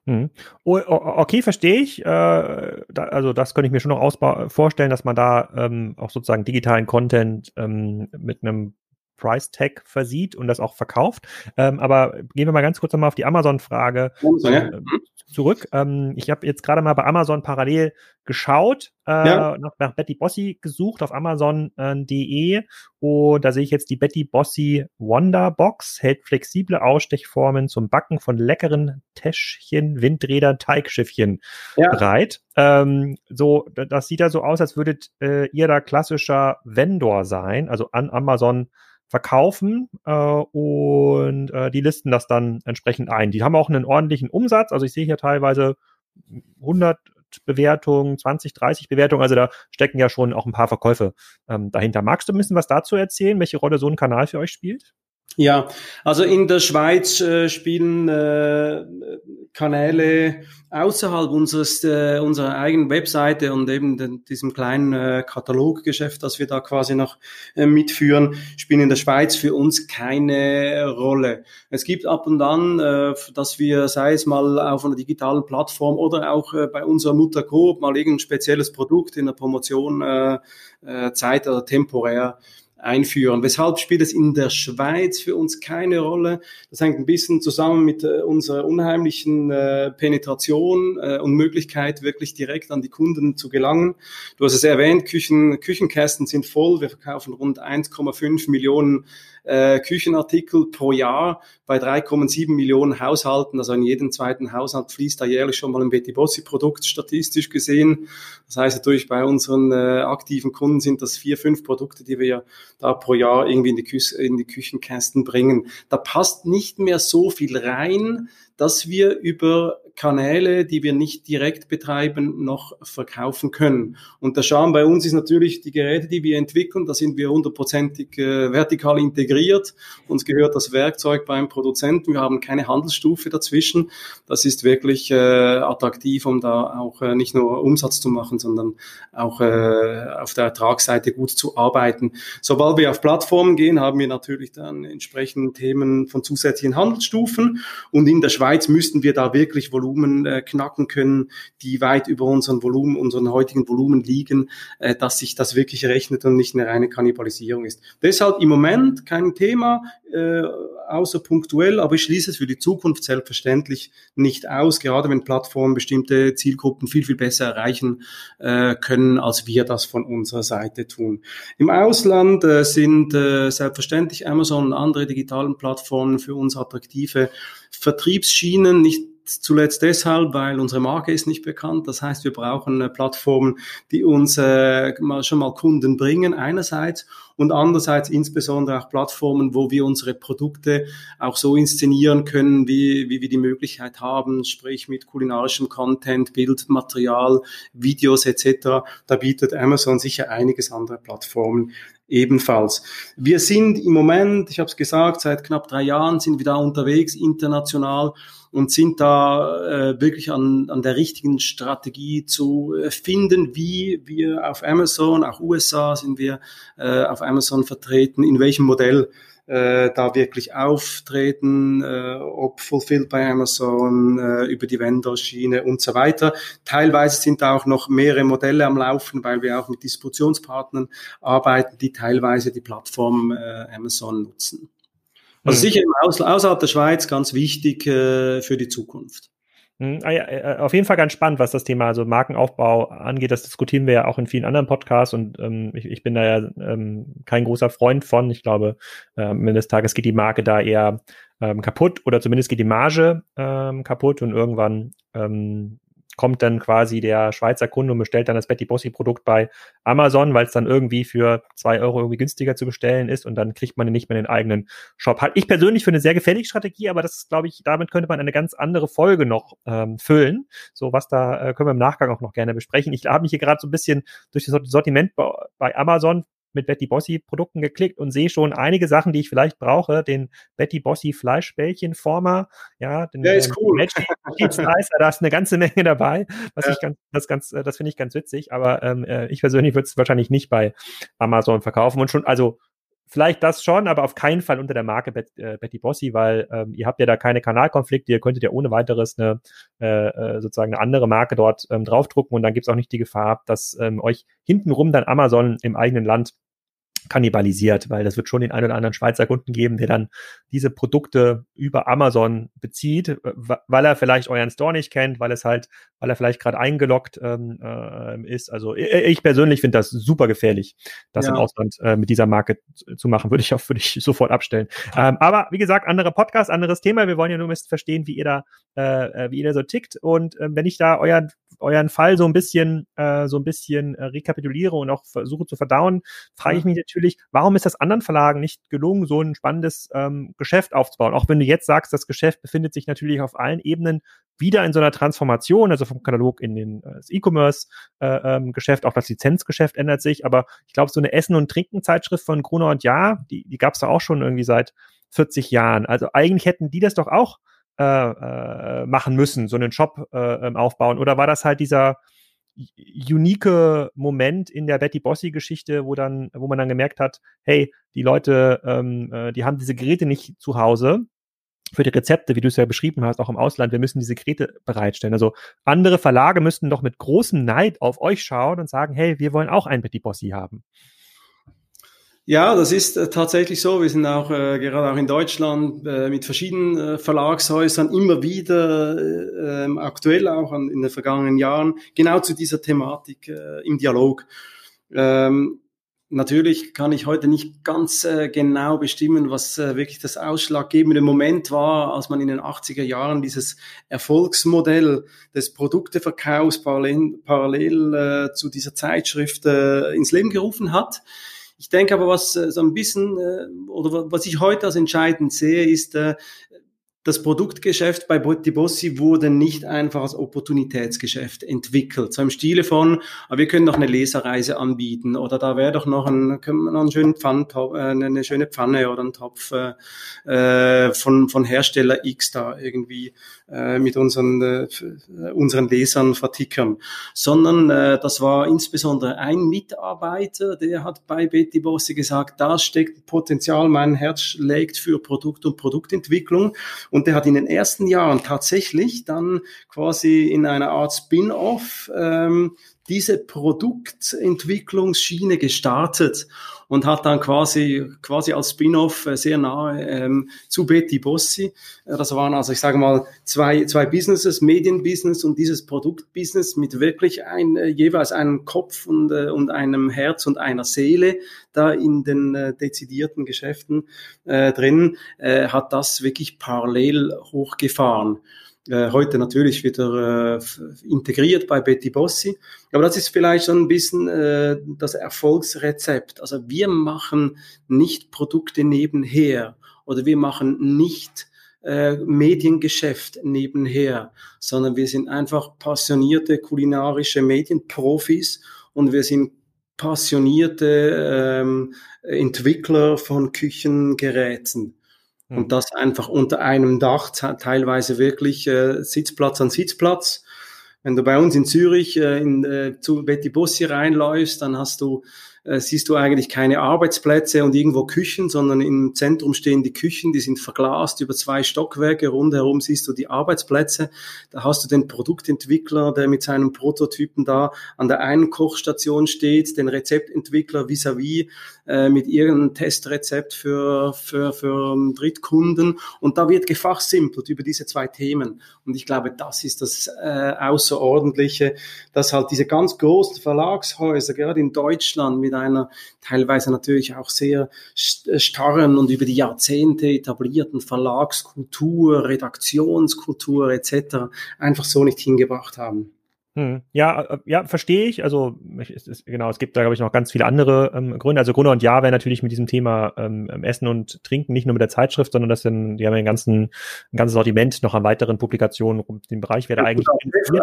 S1: Mhm. Okay, verstehe ich. Äh, also das könnte ich mir schon noch vorstellen, dass man da ähm, auch sozusagen digitalen Content ähm, mit einem Price Tag versieht und das auch verkauft. Ähm, aber gehen wir mal ganz kurz nochmal auf die Amazon-Frage äh, zurück. Ähm, ich habe jetzt gerade mal bei Amazon parallel geschaut, äh, ja. nach, nach, Betty Bossi gesucht auf Amazon.de äh, und da sehe ich jetzt die Betty Bossi Wonder Box, hält flexible Ausstechformen zum Backen von leckeren Täschchen, Windrädern, Teigschiffchen ja. bereit. Ähm, so, das sieht ja so aus, als würdet äh, ihr da klassischer Vendor sein, also an Amazon verkaufen äh, und äh, die listen das dann entsprechend ein. Die haben auch einen ordentlichen Umsatz. Also ich sehe hier teilweise 100 Bewertungen, 20, 30 Bewertungen. Also da stecken ja schon auch ein paar Verkäufe ähm, dahinter. Magst du ein bisschen was dazu erzählen, welche Rolle so ein Kanal für euch spielt?
S2: Ja, also in der Schweiz äh, spielen äh, Kanäle außerhalb unseres äh, unserer eigenen Webseite und eben den, diesem kleinen äh, Kataloggeschäft, das wir da quasi noch äh, mitführen, spielen in der Schweiz für uns keine Rolle. Es gibt ab und an, äh, dass wir, sei es mal auf einer digitalen Plattform oder auch äh, bei unserer Mutter Coop mal irgendein spezielles Produkt in der Promotion äh, äh, Zeit oder temporär einführen. Weshalb spielt es in der Schweiz für uns keine Rolle? Das hängt ein bisschen zusammen mit äh, unserer unheimlichen äh, Penetration äh, und Möglichkeit, wirklich direkt an die Kunden zu gelangen. Du hast es erwähnt, Küchen, Küchenkästen sind voll. Wir verkaufen rund 1,5 Millionen äh, Küchenartikel pro Jahr bei 3,7 Millionen Haushalten. Also in jedem zweiten Haushalt fließt da jährlich schon mal ein Betty Bossi Produkt statistisch gesehen. Das heißt natürlich bei unseren äh, aktiven Kunden sind das vier, fünf Produkte, die wir da pro Jahr irgendwie in die, Kü in die Küchenkästen bringen. Da passt nicht mehr so viel rein, dass wir über Kanäle, die wir nicht direkt betreiben, noch verkaufen können. Und der Charme bei uns ist natürlich die Geräte, die wir entwickeln, da sind wir hundertprozentig äh, vertikal integriert. Uns gehört das Werkzeug beim Produzenten. Wir haben keine Handelsstufe dazwischen. Das ist wirklich äh, attraktiv, um da auch äh, nicht nur Umsatz zu machen, sondern auch äh, auf der Ertragsseite gut zu arbeiten. Sobald wir auf Plattformen gehen, haben wir natürlich dann entsprechend Themen von zusätzlichen Handelsstufen. Und in der Schweiz müssten wir da wirklich Volumen äh, knacken können, die weit über unseren Volumen, unseren heutigen Volumen liegen, äh, dass sich das wirklich rechnet und nicht eine reine Kannibalisierung ist. Deshalb im Moment kein Thema, äh, außer punktuell, aber ich schließe es für die Zukunft selbstverständlich nicht aus, gerade wenn Plattformen bestimmte Zielgruppen viel, viel besser erreichen äh, können, als wir das von unserer Seite tun. Im Ausland äh, sind äh, selbstverständlich Amazon und andere digitalen Plattformen für uns attraktive Vertriebsschienen, nicht zuletzt deshalb, weil unsere Marke ist nicht bekannt. Das heißt, wir brauchen äh, Plattformen, die uns äh, mal, schon mal Kunden bringen einerseits und andererseits insbesondere auch Plattformen, wo wir unsere Produkte auch so inszenieren können, wie, wie wir die Möglichkeit haben, sprich mit kulinarischem Content, Bildmaterial, Videos etc. Da bietet Amazon sicher einiges andere Plattformen ebenfalls. Wir sind im Moment, ich habe es gesagt, seit knapp drei Jahren sind wir da unterwegs international und sind da äh, wirklich an, an der richtigen Strategie zu äh, finden, wie wir auf Amazon, auch USA sind wir äh, auf Amazon vertreten, in welchem Modell äh, da wirklich auftreten, äh, ob fulfilled bei Amazon, äh, über die Vendor-Schiene und so weiter. Teilweise sind da auch noch mehrere Modelle am Laufen, weil wir auch mit Distributionspartnern arbeiten, die teilweise die Plattform äh, Amazon nutzen. Also mhm. sicher im Aus außerhalb der Schweiz ganz wichtig äh, für die Zukunft.
S1: Mhm. Ah, ja, äh, auf jeden Fall ganz spannend, was das Thema also Markenaufbau angeht. Das diskutieren wir ja auch in vielen anderen Podcasts und ähm, ich, ich bin da ja ähm, kein großer Freund von. Ich glaube, ähm, am Ende des Tages geht die Marke da eher ähm, kaputt oder zumindest geht die Marge ähm, kaputt und irgendwann ähm, kommt dann quasi der Schweizer Kunde und bestellt dann das Betty Bossi Produkt bei Amazon, weil es dann irgendwie für zwei Euro irgendwie günstiger zu bestellen ist und dann kriegt man nicht mehr den eigenen Shop. Halte ich persönlich für eine sehr gefährliche Strategie, aber das glaube ich, damit könnte man eine ganz andere Folge noch ähm, füllen. So was da äh, können wir im Nachgang auch noch gerne besprechen. Ich habe mich hier gerade so ein bisschen durch das Sortiment bei Amazon mit Betty Bossi Produkten geklickt und sehe schon einige Sachen, die ich vielleicht brauche. Den Betty Bossi Fleischbällchenformer, ja, den
S2: Der ist ähm, cool.
S1: da ist eine ganze Menge dabei, was ja. ich ganz, das ganz, äh, das finde ich ganz witzig. Aber ähm, äh, ich persönlich würde es wahrscheinlich nicht bei Amazon verkaufen und schon, also vielleicht das schon, aber auf keinen Fall unter der Marke Bet, äh, Betty Bossi, weil ähm, ihr habt ja da keine Kanalkonflikte, ihr könntet ja ohne weiteres eine äh, äh, sozusagen eine andere Marke dort ähm, draufdrucken und dann gibt es auch nicht die Gefahr, dass ähm, euch hintenrum dann Amazon im eigenen Land kannibalisiert, weil das wird schon den einen oder anderen Schweizer Kunden geben, der dann diese Produkte über Amazon bezieht, äh, weil er vielleicht euren Store nicht kennt, weil es halt, weil er vielleicht gerade eingeloggt ähm, äh, ist. Also ich persönlich finde das super gefährlich, das ja. im Ausland äh, mit dieser Marke zu machen, würde ich auch würde ich (laughs) sofort abstellen. Ähm, aber wie gesagt, andere Podcast, anderes Thema. Wir wollen ja nur ein verstehen, wie ihr da, äh, wie ihr da so tickt. Und äh, wenn ich da euren euren Fall so ein bisschen äh, so ein bisschen äh, rekapituliere und auch versuche zu verdauen, frage ich mich natürlich, warum ist das anderen Verlagen nicht gelungen, so ein spannendes ähm, Geschäft aufzubauen? Auch wenn du jetzt sagst, das Geschäft befindet sich natürlich auf allen Ebenen wieder in so einer Transformation, also vom Katalog in den äh, E-Commerce-Geschäft, äh, ähm, auch das Lizenzgeschäft ändert sich, aber ich glaube, so eine Essen- und Trinken-Zeitschrift von Gruner und Ja, die, die gab es da auch schon irgendwie seit 40 Jahren. Also eigentlich hätten die das doch auch äh, äh, machen müssen, so einen Shop äh, ähm, aufbauen. Oder war das halt dieser unique Moment in der Betty Bossi Geschichte, wo dann, wo man dann gemerkt hat, hey, die Leute, ähm, äh, die haben diese Geräte nicht zu Hause für die Rezepte, wie du es ja beschrieben hast, auch im Ausland, wir müssen diese Geräte bereitstellen. Also andere Verlage müssten doch mit großem Neid auf euch schauen und sagen, hey, wir wollen auch ein Betty Bossi haben.
S2: Ja, das ist äh, tatsächlich so. Wir sind auch äh, gerade auch in Deutschland äh, mit verschiedenen äh, Verlagshäusern immer wieder äh, ähm, aktuell auch an, in den vergangenen Jahren genau zu dieser Thematik äh, im Dialog. Ähm, natürlich kann ich heute nicht ganz äh, genau bestimmen, was äh, wirklich das ausschlaggebende Moment war, als man in den 80er Jahren dieses Erfolgsmodell des Produkteverkaufs parallel, parallel äh, zu dieser Zeitschrift äh, ins Leben gerufen hat. Ich denke aber, was äh, so ein bisschen, äh, oder was ich heute als entscheidend sehe, ist, äh, das Produktgeschäft bei Bossi wurde nicht einfach als Opportunitätsgeschäft entwickelt. So im Stile von, ah, wir können noch eine Leserreise anbieten oder da wäre doch noch ein, können wir noch einen schönen Pfann, eine schöne Pfanne oder ein Topf von, von Hersteller X da irgendwie äh, mit unseren, äh, unseren Lesern vertickern. Sondern äh, das war insbesondere ein Mitarbeiter, der hat bei Betty Bossi gesagt, da steckt Potenzial, mein Herz schlägt für Produkt und Produktentwicklung. Und der hat in den ersten Jahren tatsächlich dann quasi in einer Art Spin-off ähm, diese Produktentwicklungsschiene gestartet und hat dann quasi quasi als Spin-off äh, sehr nahe ähm, zu Betty Bossi. Äh, das waren also ich sage mal zwei zwei Businesses, Medienbusiness und dieses Produktbusiness mit wirklich ein äh, jeweils einem Kopf und äh, und einem Herz und einer Seele da in den äh, dezidierten Geschäften äh, drin, äh, hat das wirklich parallel hochgefahren äh, heute natürlich wieder äh, integriert bei Betty Bossi. Aber das ist vielleicht schon ein bisschen äh, das Erfolgsrezept. Also wir machen nicht Produkte nebenher oder wir machen nicht äh, Mediengeschäft nebenher, sondern wir sind einfach passionierte kulinarische Medienprofis und wir sind passionierte ähm, Entwickler von Küchengeräten. Und hm. das einfach unter einem Dach, teilweise wirklich äh, Sitzplatz an Sitzplatz. Wenn du bei uns in Zürich äh, in, äh, zu Betty Bossi reinläufst, dann hast du äh, siehst du eigentlich keine Arbeitsplätze und irgendwo Küchen, sondern im Zentrum stehen die Küchen, die sind verglast über zwei Stockwerke, rundherum siehst du die Arbeitsplätze. Da hast du den Produktentwickler, der mit seinem Prototypen da an der einen Kochstation steht, den Rezeptentwickler vis-à-vis -vis, äh, mit irgendeinem Testrezept für, für, für Drittkunden und da wird gefachsimpelt über diese zwei Themen. Und ich glaube, das ist das äh, Außerordentliche, dass halt diese ganz großen Verlagshäuser, gerade in Deutschland, mit einer teilweise natürlich auch sehr starren und über die Jahrzehnte etablierten Verlagskultur, Redaktionskultur etc. einfach so nicht hingebracht haben.
S1: Hm. Ja, äh, ja, verstehe ich. Also es ist, genau, es gibt da glaube ich noch ganz viele andere ähm, Gründe. Also Gruner und Ja wäre natürlich mit diesem Thema ähm, Essen und Trinken nicht nur mit der Zeitschrift, sondern das sind, die haben ja ein, ganzen, ein ganzes Sortiment noch an weiteren Publikationen um den Bereich wäre eigentlich.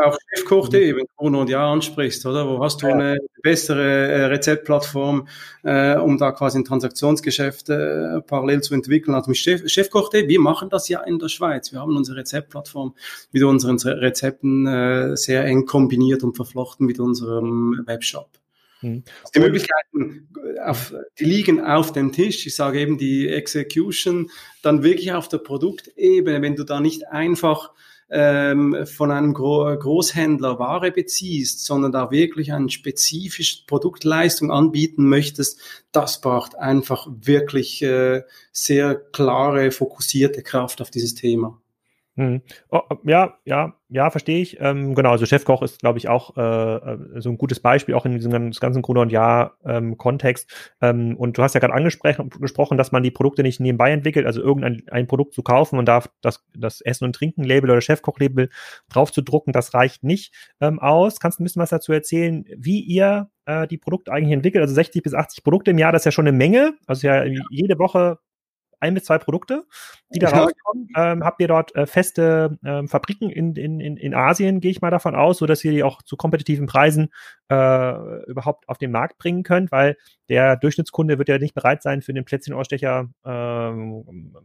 S2: Auf Chefkoch.de, wenn Gruner und Ja ansprichst, oder? Wo hast du ja. eine bessere äh, Rezeptplattform, äh, um da quasi ein Transaktionsgeschäft äh, parallel zu entwickeln? Also mit Chef, Chefkoch.de, wir machen das ja in der Schweiz. Wir haben unsere Rezeptplattform mit unseren Rezepten äh, sehr eng kombiniert und verflochten mit unserem Webshop. Mhm. Die Möglichkeiten, auf, die liegen auf dem Tisch. Ich sage eben die Execution, dann wirklich auf der Produktebene, wenn du da nicht einfach ähm, von einem Gro Großhändler Ware beziehst, sondern da wirklich eine spezifische Produktleistung anbieten möchtest, das braucht einfach wirklich äh, sehr klare, fokussierte Kraft auf dieses Thema.
S1: Hm. Oh, ja, ja, ja, verstehe ich. Ähm, genau, also Chefkoch ist, glaube ich, auch äh, äh, so ein gutes Beispiel, auch in diesem ganzen Gruner und Jahr-Kontext. Ähm, ähm, und du hast ja gerade angesprochen, dass man die Produkte nicht nebenbei entwickelt, also irgendein ein Produkt zu kaufen und darf das, das Essen- und Trinken-Label oder Chefkoch-Label drauf zu drucken, das reicht nicht ähm, aus. Kannst du ein bisschen was dazu erzählen, wie ihr äh, die Produkte eigentlich entwickelt? Also 60 bis 80 Produkte im Jahr, das ist ja schon eine Menge. Also ja, jede Woche ein bis zwei Produkte, die da rauskommen. Ähm, habt ihr dort äh, feste ähm, Fabriken in, in, in, Asien, gehe ich mal davon aus, so dass ihr die auch zu kompetitiven Preisen äh, überhaupt auf den Markt bringen könnt, weil der Durchschnittskunde wird ja nicht bereit sein, für den Plätzchenausstecher ähm,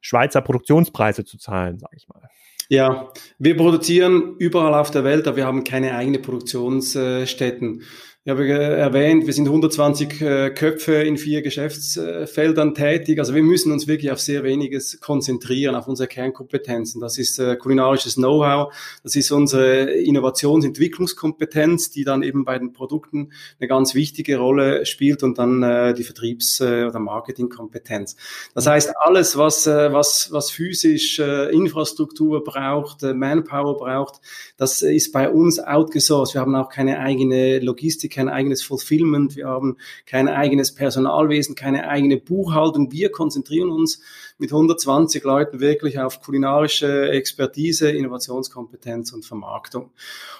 S1: Schweizer Produktionspreise zu zahlen, sage ich mal.
S2: Ja, wir produzieren überall auf der Welt, aber wir haben keine eigene Produktionsstätten. Ich habe erwähnt, wir sind 120 äh, Köpfe in vier Geschäftsfeldern tätig. Also wir müssen uns wirklich auf sehr weniges konzentrieren, auf unsere Kernkompetenzen. Das ist äh, kulinarisches Know-how, das ist unsere Innovationsentwicklungskompetenz, die dann eben bei den Produkten eine ganz wichtige Rolle spielt und dann äh, die Vertriebs- oder Marketingkompetenz. Das heißt, alles, was, was, was physisch Infrastruktur braucht, Manpower braucht, das ist bei uns outgesourced. Wir haben auch keine eigene Logistik kein eigenes Fulfillment, wir haben kein eigenes Personalwesen, keine eigene Buchhaltung. Wir konzentrieren uns mit 120 Leuten wirklich auf kulinarische Expertise, Innovationskompetenz und Vermarktung.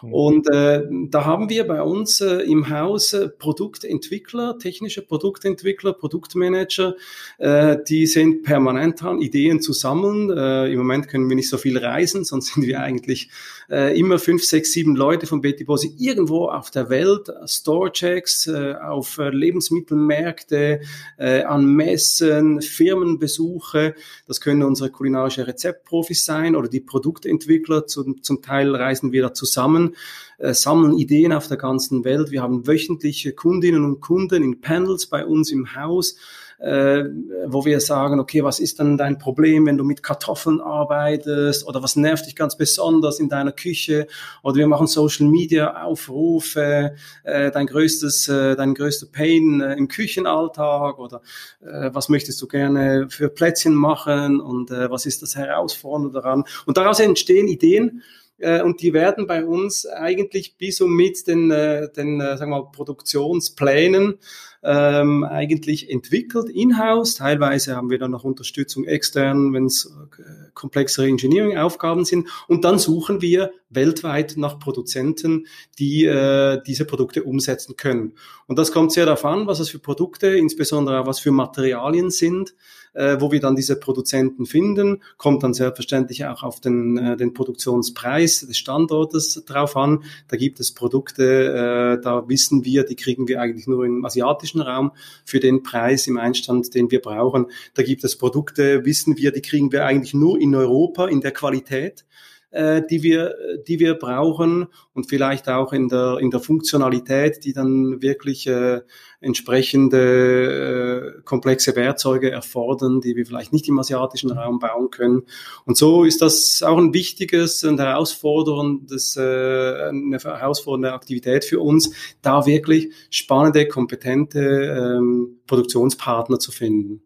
S2: Mhm. Und äh, da haben wir bei uns äh, im Haus äh, Produktentwickler, technische Produktentwickler, Produktmanager, äh, die sind permanent dran, Ideen zu sammeln. Äh, Im Moment können wir nicht so viel reisen, sonst sind wir eigentlich äh, immer fünf, sechs, sieben Leute von Betty Bossi irgendwo auf der Welt, Storechecks, äh, auf äh, Lebensmittelmärkte, äh, an Messen, Firmenbesuche. Das können unsere kulinarische Rezeptprofis sein oder die Produktentwickler. Zum, zum Teil reisen wir da zusammen, äh, sammeln Ideen auf der ganzen Welt. Wir haben wöchentliche Kundinnen und Kunden in Panels bei uns im Haus äh, wo wir sagen, okay, was ist denn dein Problem, wenn du mit Kartoffeln arbeitest? Oder was nervt dich ganz besonders in deiner Küche? Oder wir machen Social Media Aufrufe, äh, dein größtes, äh, dein größter Pain äh, im Küchenalltag? Oder äh, was möchtest du gerne für Plätzchen machen? Und äh, was ist das Herausfordernde daran? Und daraus entstehen Ideen, und die werden bei uns eigentlich bis und mit den, äh, den äh, sagen wir mal, Produktionsplänen ähm, eigentlich entwickelt in-house. Teilweise haben wir dann noch Unterstützung extern, wenn es äh, komplexere Engineering-Aufgaben sind. Und dann suchen wir weltweit nach Produzenten, die äh, diese Produkte umsetzen können. Und das kommt sehr darauf an, was es für Produkte, insbesondere auch was für Materialien sind äh, wo wir dann diese Produzenten finden. Kommt dann selbstverständlich auch auf den, äh, den Produktionspreis des Standortes drauf an. Da gibt es Produkte, äh, da wissen wir, die kriegen wir eigentlich nur im asiatischen Raum für den Preis im Einstand, den wir brauchen. Da gibt es Produkte, wissen wir, die kriegen wir eigentlich nur in Europa in der Qualität äh, die wir, die wir brauchen und vielleicht auch in der, in der Funktionalität, die dann wirklich äh, entsprechende äh, komplexe Werkzeuge erfordern, die wir vielleicht nicht im asiatischen Raum bauen können. Und so ist das auch ein wichtiges und herausforderndes, äh, eine herausfordernde Aktivität für uns, da wirklich spannende, kompetente ähm, Produktionspartner zu finden.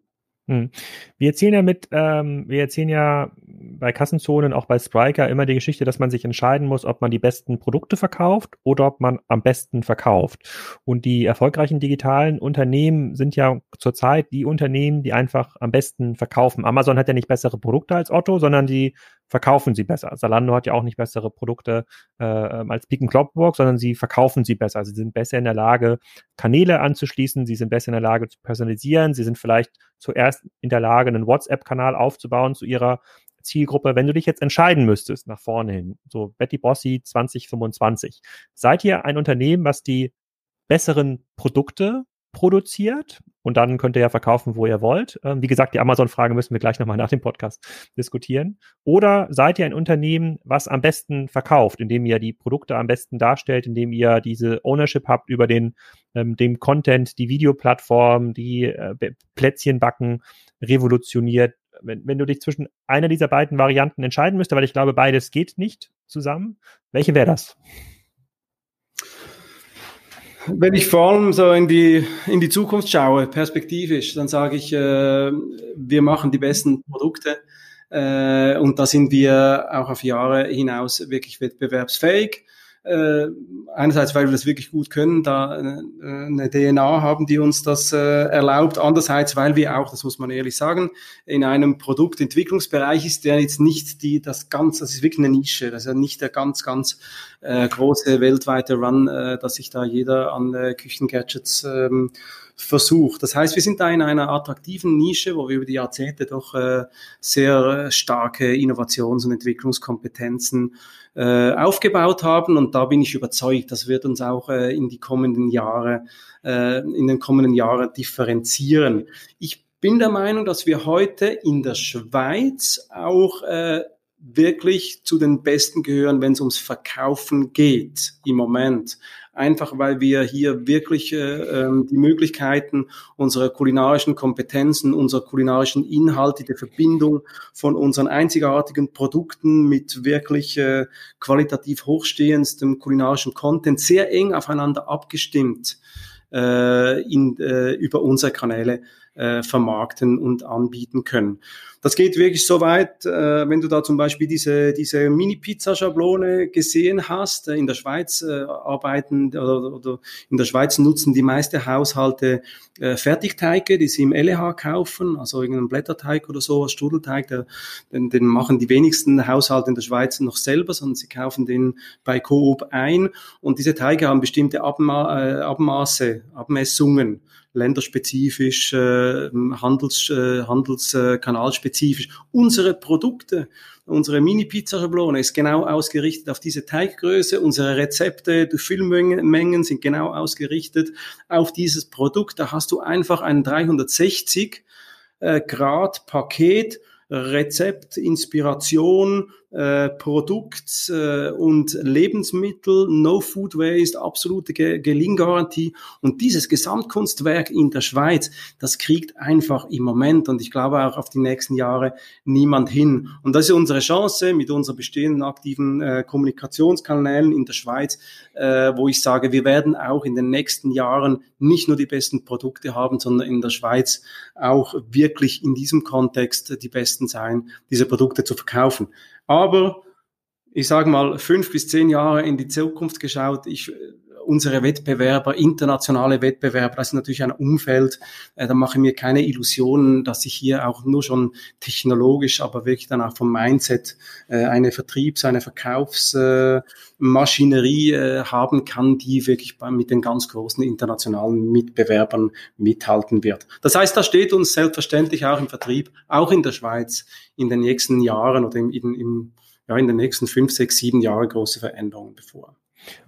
S1: Hm. Wir erzählen ja mit, ähm, wir erzählen ja bei Kassenzonen, auch bei Spriker, immer die Geschichte, dass man sich entscheiden muss, ob man die besten Produkte verkauft oder ob man am besten verkauft. Und die erfolgreichen digitalen Unternehmen sind ja zurzeit die Unternehmen, die einfach am besten verkaufen. Amazon hat ja nicht bessere Produkte als Otto, sondern die verkaufen sie besser. Zalando hat ja auch nicht bessere Produkte äh, ähm, als Pick Clockwork, sondern sie verkaufen sie besser. Sie sind besser in der Lage, Kanäle anzuschließen, sie sind besser in der Lage zu personalisieren, sie sind vielleicht zuerst in der Lage, einen WhatsApp-Kanal aufzubauen zu ihrer Zielgruppe. Wenn du dich jetzt entscheiden müsstest nach vorne hin, so Betty Bossi 2025, seid ihr ein Unternehmen, was die besseren Produkte produziert und dann könnt ihr ja verkaufen, wo ihr wollt. Ähm, wie gesagt, die Amazon-Frage müssen wir gleich nochmal nach dem Podcast diskutieren. Oder seid ihr ein Unternehmen, was am besten verkauft, indem ihr die Produkte am besten darstellt, indem ihr diese Ownership habt über den ähm, dem Content, die Videoplattform, die äh, Plätzchen backen, revolutioniert. Wenn, wenn du dich zwischen einer dieser beiden Varianten entscheiden müsste, weil ich glaube, beides geht nicht zusammen, welche wäre das?
S2: Wenn ich vor allem so in die, in die Zukunft schaue, perspektivisch, dann sage ich, äh, wir machen die besten Produkte äh, und da sind wir auch auf Jahre hinaus wirklich wettbewerbsfähig. Äh, einerseits, weil wir das wirklich gut können, da äh, eine DNA haben, die uns das äh, erlaubt. Andererseits, weil wir auch, das muss man ehrlich sagen, in einem Produktentwicklungsbereich ist, der jetzt nicht die, das ganz, das ist wirklich eine Nische, das ist ja nicht der ganz, ganz äh, große weltweite Run, äh, dass sich da jeder an äh, Küchengadgets ähm, versucht. Das heißt, wir sind da in einer attraktiven Nische, wo wir über die Jahrzehnte doch äh, sehr starke Innovations- und Entwicklungskompetenzen äh, aufgebaut haben. Und da bin ich überzeugt, das wird uns auch äh, in die kommenden Jahre, äh, in den kommenden Jahren differenzieren. Ich bin der Meinung, dass wir heute in der Schweiz auch äh, wirklich zu den Besten gehören, wenn es ums Verkaufen geht im Moment einfach weil wir hier wirklich äh, ähm, die Möglichkeiten unserer kulinarischen Kompetenzen, unserer kulinarischen Inhalte, die Verbindung von unseren einzigartigen Produkten mit wirklich äh, qualitativ hochstehendstem kulinarischen Content sehr eng aufeinander abgestimmt äh, in, äh, über unsere Kanäle äh, vermarkten und anbieten können. Das geht wirklich so weit, äh, wenn du da zum Beispiel diese, diese Mini-Pizza-Schablone gesehen hast. Äh, in der Schweiz äh, arbeiten oder, oder in der Schweiz nutzen die meisten Haushalte äh, Fertigteige, die sie im LEH kaufen, also irgendeinen Blätterteig oder so, Strudelteig, der, den, den machen die wenigsten Haushalte in der Schweiz noch selber, sondern sie kaufen den bei Coop ein. Und diese Teige haben bestimmte Abma äh, Abmaße, Abmessungen länderspezifisch, äh, Handels, äh, Handelskanalspezifisch. Unsere Produkte, unsere Mini-Pizza-Schablone ist genau ausgerichtet auf diese Teiggröße. Unsere Rezepte, die Füllmengen sind genau ausgerichtet auf dieses Produkt. Da hast du einfach ein 360 äh, Grad Paket Rezept, Inspiration, äh, Produkt äh, und Lebensmittel, No Food Waste, absolute Ge Gelinggarantie. Und dieses Gesamtkunstwerk in der Schweiz, das kriegt einfach im Moment und ich glaube auch auf die nächsten Jahre niemand hin. Und das ist unsere Chance mit unseren bestehenden aktiven äh, Kommunikationskanälen in der Schweiz, äh, wo ich sage, wir werden auch in den nächsten Jahren nicht nur die besten Produkte haben, sondern in der Schweiz auch wirklich in diesem Kontext die besten sein, diese Produkte zu verkaufen. Aber ich sage mal, fünf bis zehn Jahre in die Zukunft geschaut, ich, unsere Wettbewerber, internationale Wettbewerber, das ist natürlich ein Umfeld, äh, da mache ich mir keine Illusionen, dass ich hier auch nur schon technologisch, aber wirklich dann auch vom Mindset äh, eine Vertriebs-, eine Verkaufsmaschinerie äh, haben kann, die wirklich mit den ganz großen internationalen Mitbewerbern mithalten wird. Das heißt, da steht uns selbstverständlich auch im Vertrieb, auch in der Schweiz, in den nächsten Jahren oder im, im, ja, in den nächsten fünf, sechs, sieben Jahren große Veränderungen bevor.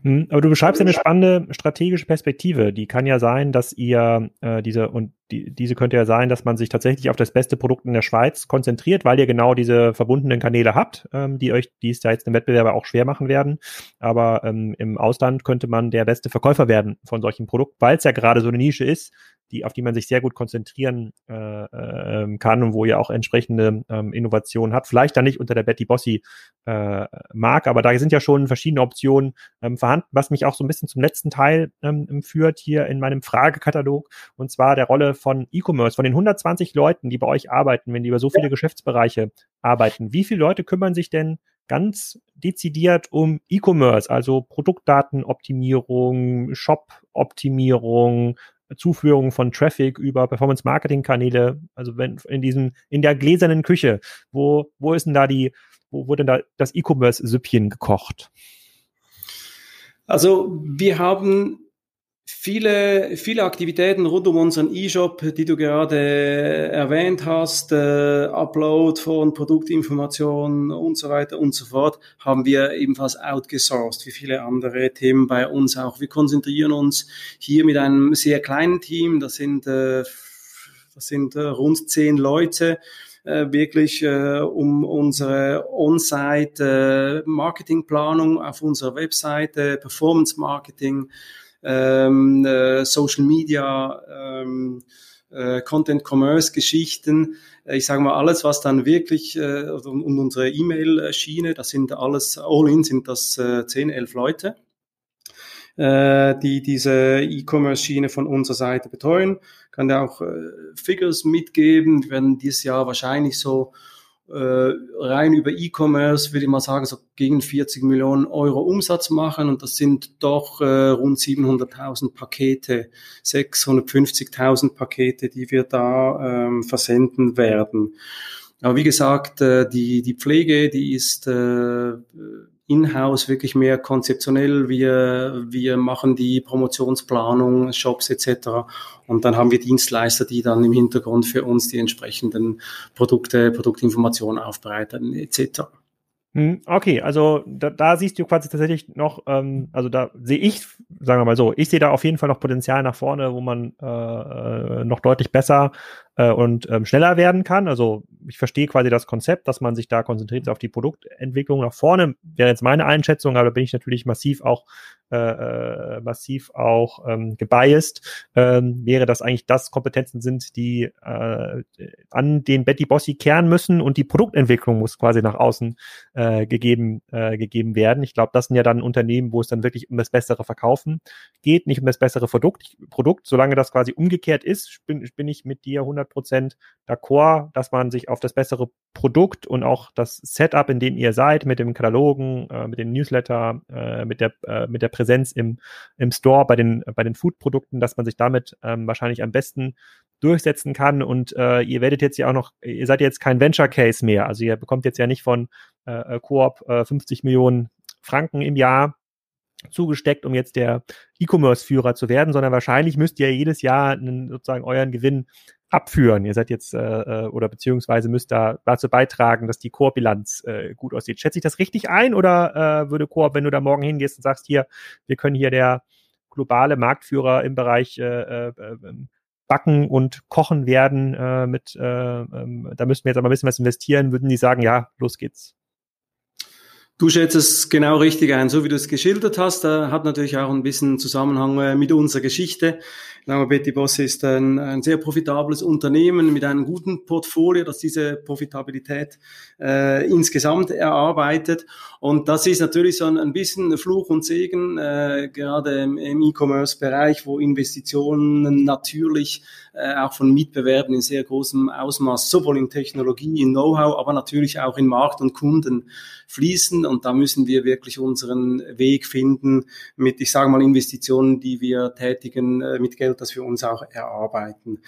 S1: Hm, aber du beschreibst ja eine spannende strategische Perspektive. Die kann ja sein, dass ihr äh, diese und die, diese könnte ja sein, dass man sich tatsächlich auf das beste Produkt in der Schweiz konzentriert, weil ihr genau diese verbundenen Kanäle habt, ähm, die euch, die es da jetzt im Wettbewerber auch schwer machen werden. Aber ähm, im Ausland könnte man der beste Verkäufer werden von solchen Produkten, weil es ja gerade so eine Nische ist, die, auf die man sich sehr gut konzentrieren äh, äh, kann und wo ihr auch entsprechende ähm, Innovationen hat. Vielleicht dann nicht unter der Betty Bossi äh, Mark, aber da sind ja schon verschiedene Optionen ähm, vorhanden, was mich auch so ein bisschen zum letzten Teil ähm, führt hier in meinem Fragekatalog und zwar der Rolle von E-Commerce, von den 120 Leuten, die bei euch arbeiten, wenn die über so viele Geschäftsbereiche arbeiten. Wie viele Leute kümmern sich denn ganz dezidiert um E-Commerce, also Produktdatenoptimierung, Shop-Optimierung, Zuführung von Traffic über Performance-Marketing-Kanäle, also wenn in diesem, in der gläsernen Küche, wo, wo ist denn da die, wo wurde denn da das E-Commerce-Süppchen gekocht?
S2: Also wir haben viele, viele Aktivitäten rund um unseren E-Shop, die du gerade erwähnt hast, äh, Upload von Produktinformationen und so weiter und so fort, haben wir ebenfalls outgesourced, wie viele andere Themen bei uns auch. Wir konzentrieren uns hier mit einem sehr kleinen Team, das sind, äh, das sind äh, rund zehn Leute, äh, wirklich äh, um unsere On-Site äh, auf unserer Webseite, Performance Marketing, ähm, äh, Social Media, ähm, äh, Content Commerce Geschichten. Äh, ich sage mal alles, was dann wirklich äh, und unsere E-Mail-Schiene, das sind alles all in sind das äh, 10, 11 Leute äh, die diese E-Commerce-Schiene von unserer Seite betreuen. Kann ja auch äh, Figures mitgeben. Wir werden dieses Jahr wahrscheinlich so rein über E-Commerce, würde ich mal sagen, so gegen 40 Millionen Euro Umsatz machen und das sind doch äh, rund 700.000 Pakete, 650.000 Pakete, die wir da ähm, versenden werden. Aber wie gesagt, äh, die, die Pflege, die ist äh, in-house wirklich mehr konzeptionell. Wir, wir machen die Promotionsplanung, Shops etc. Und dann haben wir Dienstleister, die dann im Hintergrund für uns die entsprechenden Produkte, Produktinformationen aufbereiten etc.
S1: Hm, okay, also da, da siehst du quasi tatsächlich noch, ähm, also da sehe ich, sagen wir mal so, ich sehe da auf jeden Fall noch Potenzial nach vorne, wo man äh, äh, noch deutlich besser äh, und ähm, schneller werden kann. Also ich verstehe quasi das Konzept, dass man sich da konzentriert auf die Produktentwicklung nach vorne, wäre jetzt meine Einschätzung, aber da bin ich natürlich massiv auch äh, äh, massiv auch ähm, gebiased, ähm, wäre das eigentlich das Kompetenzen sind, die äh, an den Betty Bossi kehren müssen und die Produktentwicklung muss quasi nach außen äh, gegeben, äh, gegeben werden. Ich glaube, das sind ja dann Unternehmen, wo es dann wirklich um das bessere Verkaufen geht, nicht um das bessere Produkt. Produkt, solange das quasi umgekehrt ist, bin, bin ich mit dir 100% d'accord, dass man sich auf das bessere Produkt und auch das Setup, in dem ihr seid, mit dem Katalogen, äh, mit dem Newsletter, äh, mit der äh, mit der Präsenz im im Store bei den bei den Food-Produkten, dass man sich damit ähm, wahrscheinlich am besten durchsetzen kann. Und äh, ihr werdet jetzt ja auch noch, ihr seid jetzt kein Venture Case mehr. Also ihr bekommt jetzt ja nicht von äh, äh Coop äh, 50 Millionen Franken im Jahr zugesteckt, um jetzt der E-Commerce-Führer zu werden, sondern wahrscheinlich müsst ihr jedes Jahr einen, sozusagen euren Gewinn abführen. Ihr seid jetzt äh, äh, oder beziehungsweise müsst da dazu beitragen, dass die Core-Bilanz äh, gut aussieht. Schätze ich das richtig ein oder äh, würde Core, wenn du da morgen hingehst und sagst, hier, wir können hier der globale Marktführer im Bereich äh, äh, ähm, Backen und Kochen werden äh, mit, äh, äh, da müssten wir jetzt aber ein bisschen was investieren, würden die sagen, ja, los geht's.
S2: Du schätzt es genau richtig ein, so wie du es geschildert hast. Da hat natürlich auch ein bisschen Zusammenhang äh, mit unserer Geschichte. Glaube, Betty Boss ist ein, ein, sehr profitables Unternehmen mit einem guten Portfolio, das diese Profitabilität äh, insgesamt erarbeitet. Und das ist natürlich so ein, ein bisschen Fluch und Segen, äh, gerade im, im E-Commerce-Bereich, wo Investitionen natürlich äh, auch von Mitbewerben in sehr großem Ausmaß, sowohl in Technologie, in Know-how, aber natürlich auch in Markt und Kunden fließen. Und da müssen wir wirklich unseren Weg finden mit, ich sage mal, Investitionen, die wir tätigen, äh, mit Geld, das wir uns auch erarbeiten.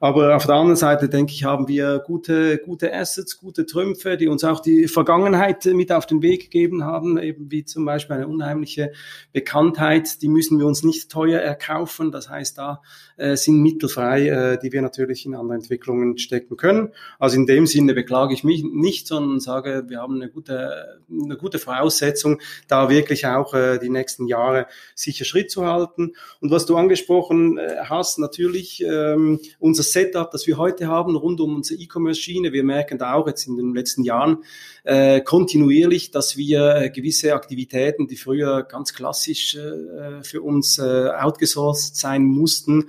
S2: Aber auf der anderen Seite, denke ich, haben wir gute, gute Assets, gute Trümpfe, die uns auch die Vergangenheit mit auf den Weg gegeben haben, eben wie zum Beispiel eine unheimliche Bekanntheit, die müssen wir uns nicht teuer erkaufen. Das heißt, da äh, sind Mittel frei, äh, die wir natürlich in andere Entwicklungen stecken können. Also in dem Sinne beklage ich mich nicht, sondern sage, wir haben eine gute, eine gute Voraussetzung, da wirklich auch äh, die nächsten Jahre sicher Schritt zu halten. Und was du angesprochen äh, hast, natürlich ähm, unser Setup, das wir heute haben rund um unsere E-Commerce-Schiene. Wir merken da auch jetzt in den letzten Jahren äh, kontinuierlich, dass wir äh, gewisse Aktivitäten, die früher ganz klassisch äh, für uns äh, outgesourced sein mussten,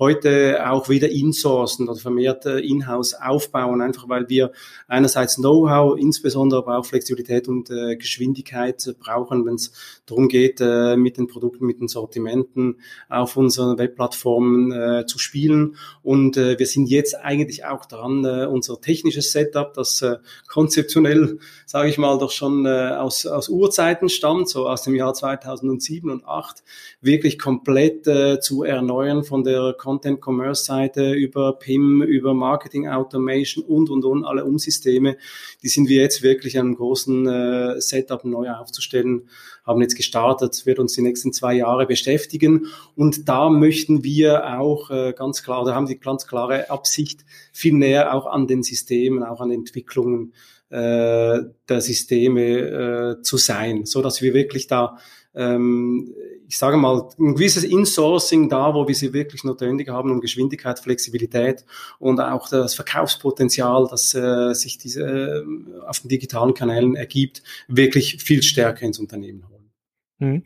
S2: heute auch wieder insourcen oder vermehrt äh, in-house aufbauen, einfach weil wir einerseits Know-how, insbesondere aber auch Flexibilität und äh, Geschwindigkeit brauchen, wenn es darum geht, äh, mit den Produkten, mit den Sortimenten auf unseren Webplattformen äh, zu spielen. Und äh, wir sind jetzt eigentlich auch dran, äh, unser technisches Setup, das äh, konzeptionell, sage ich mal, doch schon äh, aus, aus Urzeiten stammt, so aus dem Jahr 2007 und 2008, wirklich komplett äh, zu erneuern von der Commerce Seite über PIM, über Marketing Automation und und und alle Umsysteme. Die sind wir jetzt wirklich einem großen äh, Setup neu aufzustellen, haben jetzt gestartet, wird uns die nächsten zwei Jahre beschäftigen und da möchten wir auch äh, ganz klar, da haben die ganz klare Absicht, viel näher auch an den Systemen, auch an Entwicklungen äh, der Systeme äh, zu sein, so dass wir wirklich da ähm, ich sage mal, ein gewisses Insourcing da, wo wir sie wirklich notwendig haben, um Geschwindigkeit, Flexibilität und auch das Verkaufspotenzial, das äh, sich diese, äh, auf den digitalen Kanälen ergibt, wirklich viel stärker ins Unternehmen holen.
S1: Hm.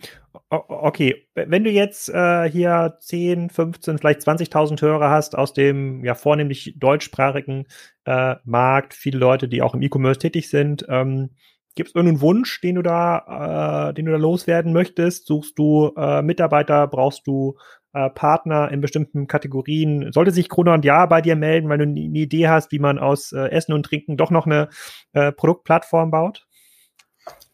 S1: Okay, wenn du jetzt äh, hier 10, 15, vielleicht 20.000 Hörer hast aus dem ja vornehmlich deutschsprachigen äh, Markt, viele Leute, die auch im E-Commerce tätig sind, ähm, Gibt es irgendeinen Wunsch, den du da, äh, den du da loswerden möchtest? Suchst du äh, Mitarbeiter? Brauchst du äh, Partner in bestimmten Kategorien? Sollte sich Gruner und Ja bei dir melden, weil du eine Idee hast, wie man aus äh, Essen und Trinken doch noch eine äh, Produktplattform baut?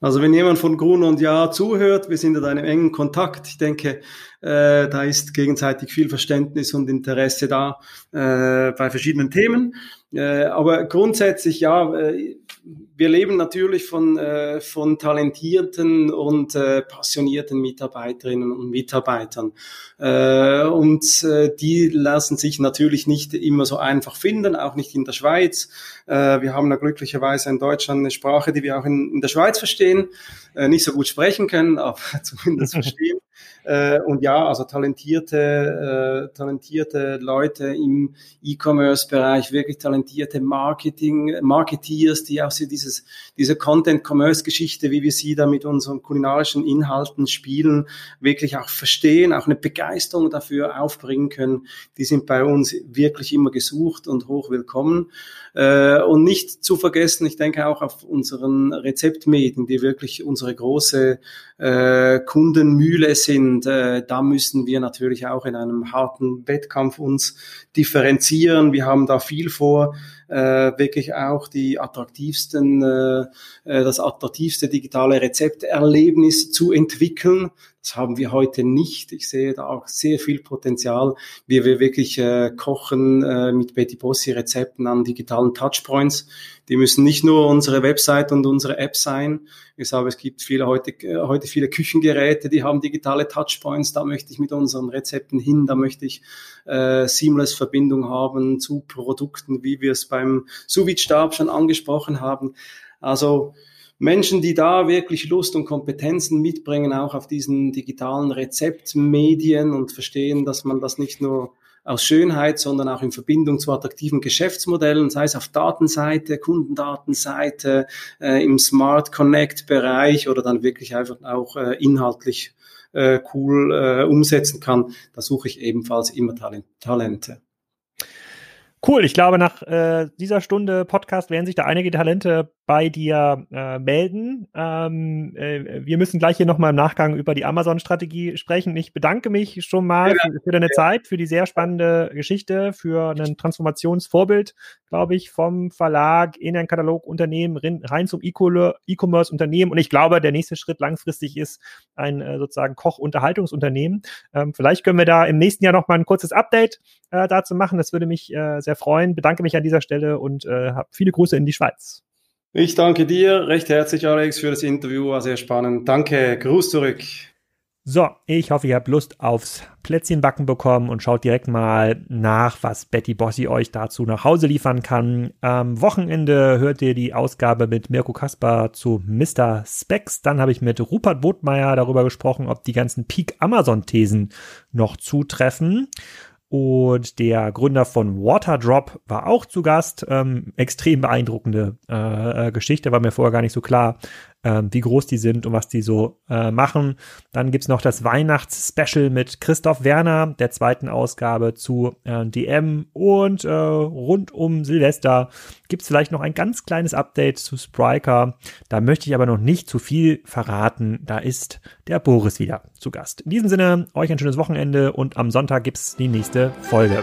S2: Also wenn jemand von Grun und Ja zuhört, wir sind in einem engen Kontakt. Ich denke, äh, da ist gegenseitig viel Verständnis und Interesse da äh, bei verschiedenen Themen. Äh, aber grundsätzlich ja, äh, wir leben natürlich von, äh, von talentierten und äh, passionierten Mitarbeiterinnen und Mitarbeitern. Äh, und äh, die lassen sich natürlich nicht immer so einfach finden, auch nicht in der Schweiz. Äh, wir haben da glücklicherweise in Deutschland eine Sprache, die wir auch in, in der Schweiz verstehen, äh, nicht so gut sprechen können, (laughs) aber zumindest verstehen. (laughs) Äh, und ja, also talentierte, äh, talentierte Leute im E-Commerce-Bereich, wirklich talentierte Marketing, Marketeers, die auch so dieses, diese Content-Commerce-Geschichte, wie wir sie da mit unseren kulinarischen Inhalten spielen, wirklich auch verstehen, auch eine Begeisterung dafür aufbringen können. Die sind bei uns wirklich immer gesucht und hoch willkommen. Äh, und nicht zu vergessen, ich denke auch auf unseren Rezeptmedien, die wirklich unsere große äh, Kundenmühle sind. Äh, da müssen wir natürlich auch in einem harten Wettkampf uns differenzieren. Wir haben da viel vor, äh, wirklich auch die attraktivsten, äh, äh das attraktivste digitale Rezepterlebnis zu entwickeln. Das haben wir heute nicht. Ich sehe da auch sehr viel Potenzial, wie wir wirklich äh, kochen äh, mit Betty Bossi Rezepten an digitalen Touchpoints. Die müssen nicht nur unsere Website und unsere App sein. Ich sage, es gibt viele heute, äh, heute viele Küchengeräte, die haben digitale Touchpoints. Da möchte ich mit unseren Rezepten hin. Da möchte ich äh, seamless Verbindung haben zu Produkten, wie wir es beim sous Stab schon angesprochen haben. Also Menschen, die da wirklich Lust und Kompetenzen mitbringen, auch auf diesen digitalen Rezeptmedien und verstehen, dass man das nicht nur aus Schönheit, sondern auch in Verbindung zu attraktiven Geschäftsmodellen, sei es auf Datenseite, Kundendatenseite, äh, im Smart Connect Bereich oder dann wirklich einfach auch äh, inhaltlich äh, cool äh, umsetzen kann. Da suche ich ebenfalls immer Talent Talente.
S1: Cool, ich glaube, nach äh, dieser Stunde Podcast werden sich da einige Talente bei dir äh, melden. Ähm, äh, wir müssen gleich hier nochmal im Nachgang über die Amazon-Strategie sprechen. Ich bedanke mich schon mal für, für, deine ja. Zeit, für die sehr spannende Geschichte, für ein Transformationsvorbild, glaube ich, vom Verlag in ein Katalogunternehmen rein zum E-Commerce-Unternehmen. Und ich glaube, der nächste Schritt langfristig ist ein äh, sozusagen Koch-Unterhaltungsunternehmen. Ähm, vielleicht können wir da im nächsten Jahr nochmal ein kurzes Update äh, dazu machen. Das würde mich äh, sehr freuen. Bedanke mich an dieser Stelle und äh, habe viele Grüße in die Schweiz.
S2: Ich danke dir recht herzlich, Alex, für das Interview. War sehr spannend. Danke. Gruß zurück.
S1: So, ich hoffe, ihr habt Lust aufs Plätzchenbacken bekommen und schaut direkt mal nach, was Betty Bossi euch dazu nach Hause liefern kann. Am Wochenende hört ihr die Ausgabe mit Mirko Kaspar zu Mr. Specs. Dann habe ich mit Rupert Bodmeier darüber gesprochen, ob die ganzen Peak Amazon Thesen noch zutreffen. Und der Gründer von Waterdrop war auch zu Gast. Ähm, extrem beeindruckende äh, äh Geschichte, war mir vorher gar nicht so klar, äh, wie groß die sind und was die so äh, machen. Dann gibt's noch das Weihnachts-Special mit Christoph Werner, der zweiten Ausgabe zu äh, DM. Und äh, rund um Silvester gibt's vielleicht noch ein ganz kleines Update zu Spriker. Da möchte ich aber noch nicht zu viel verraten. Da ist der Boris wieder zu Gast. In diesem Sinne, euch ein schönes Wochenende und am Sonntag gibt's die nächste Folge.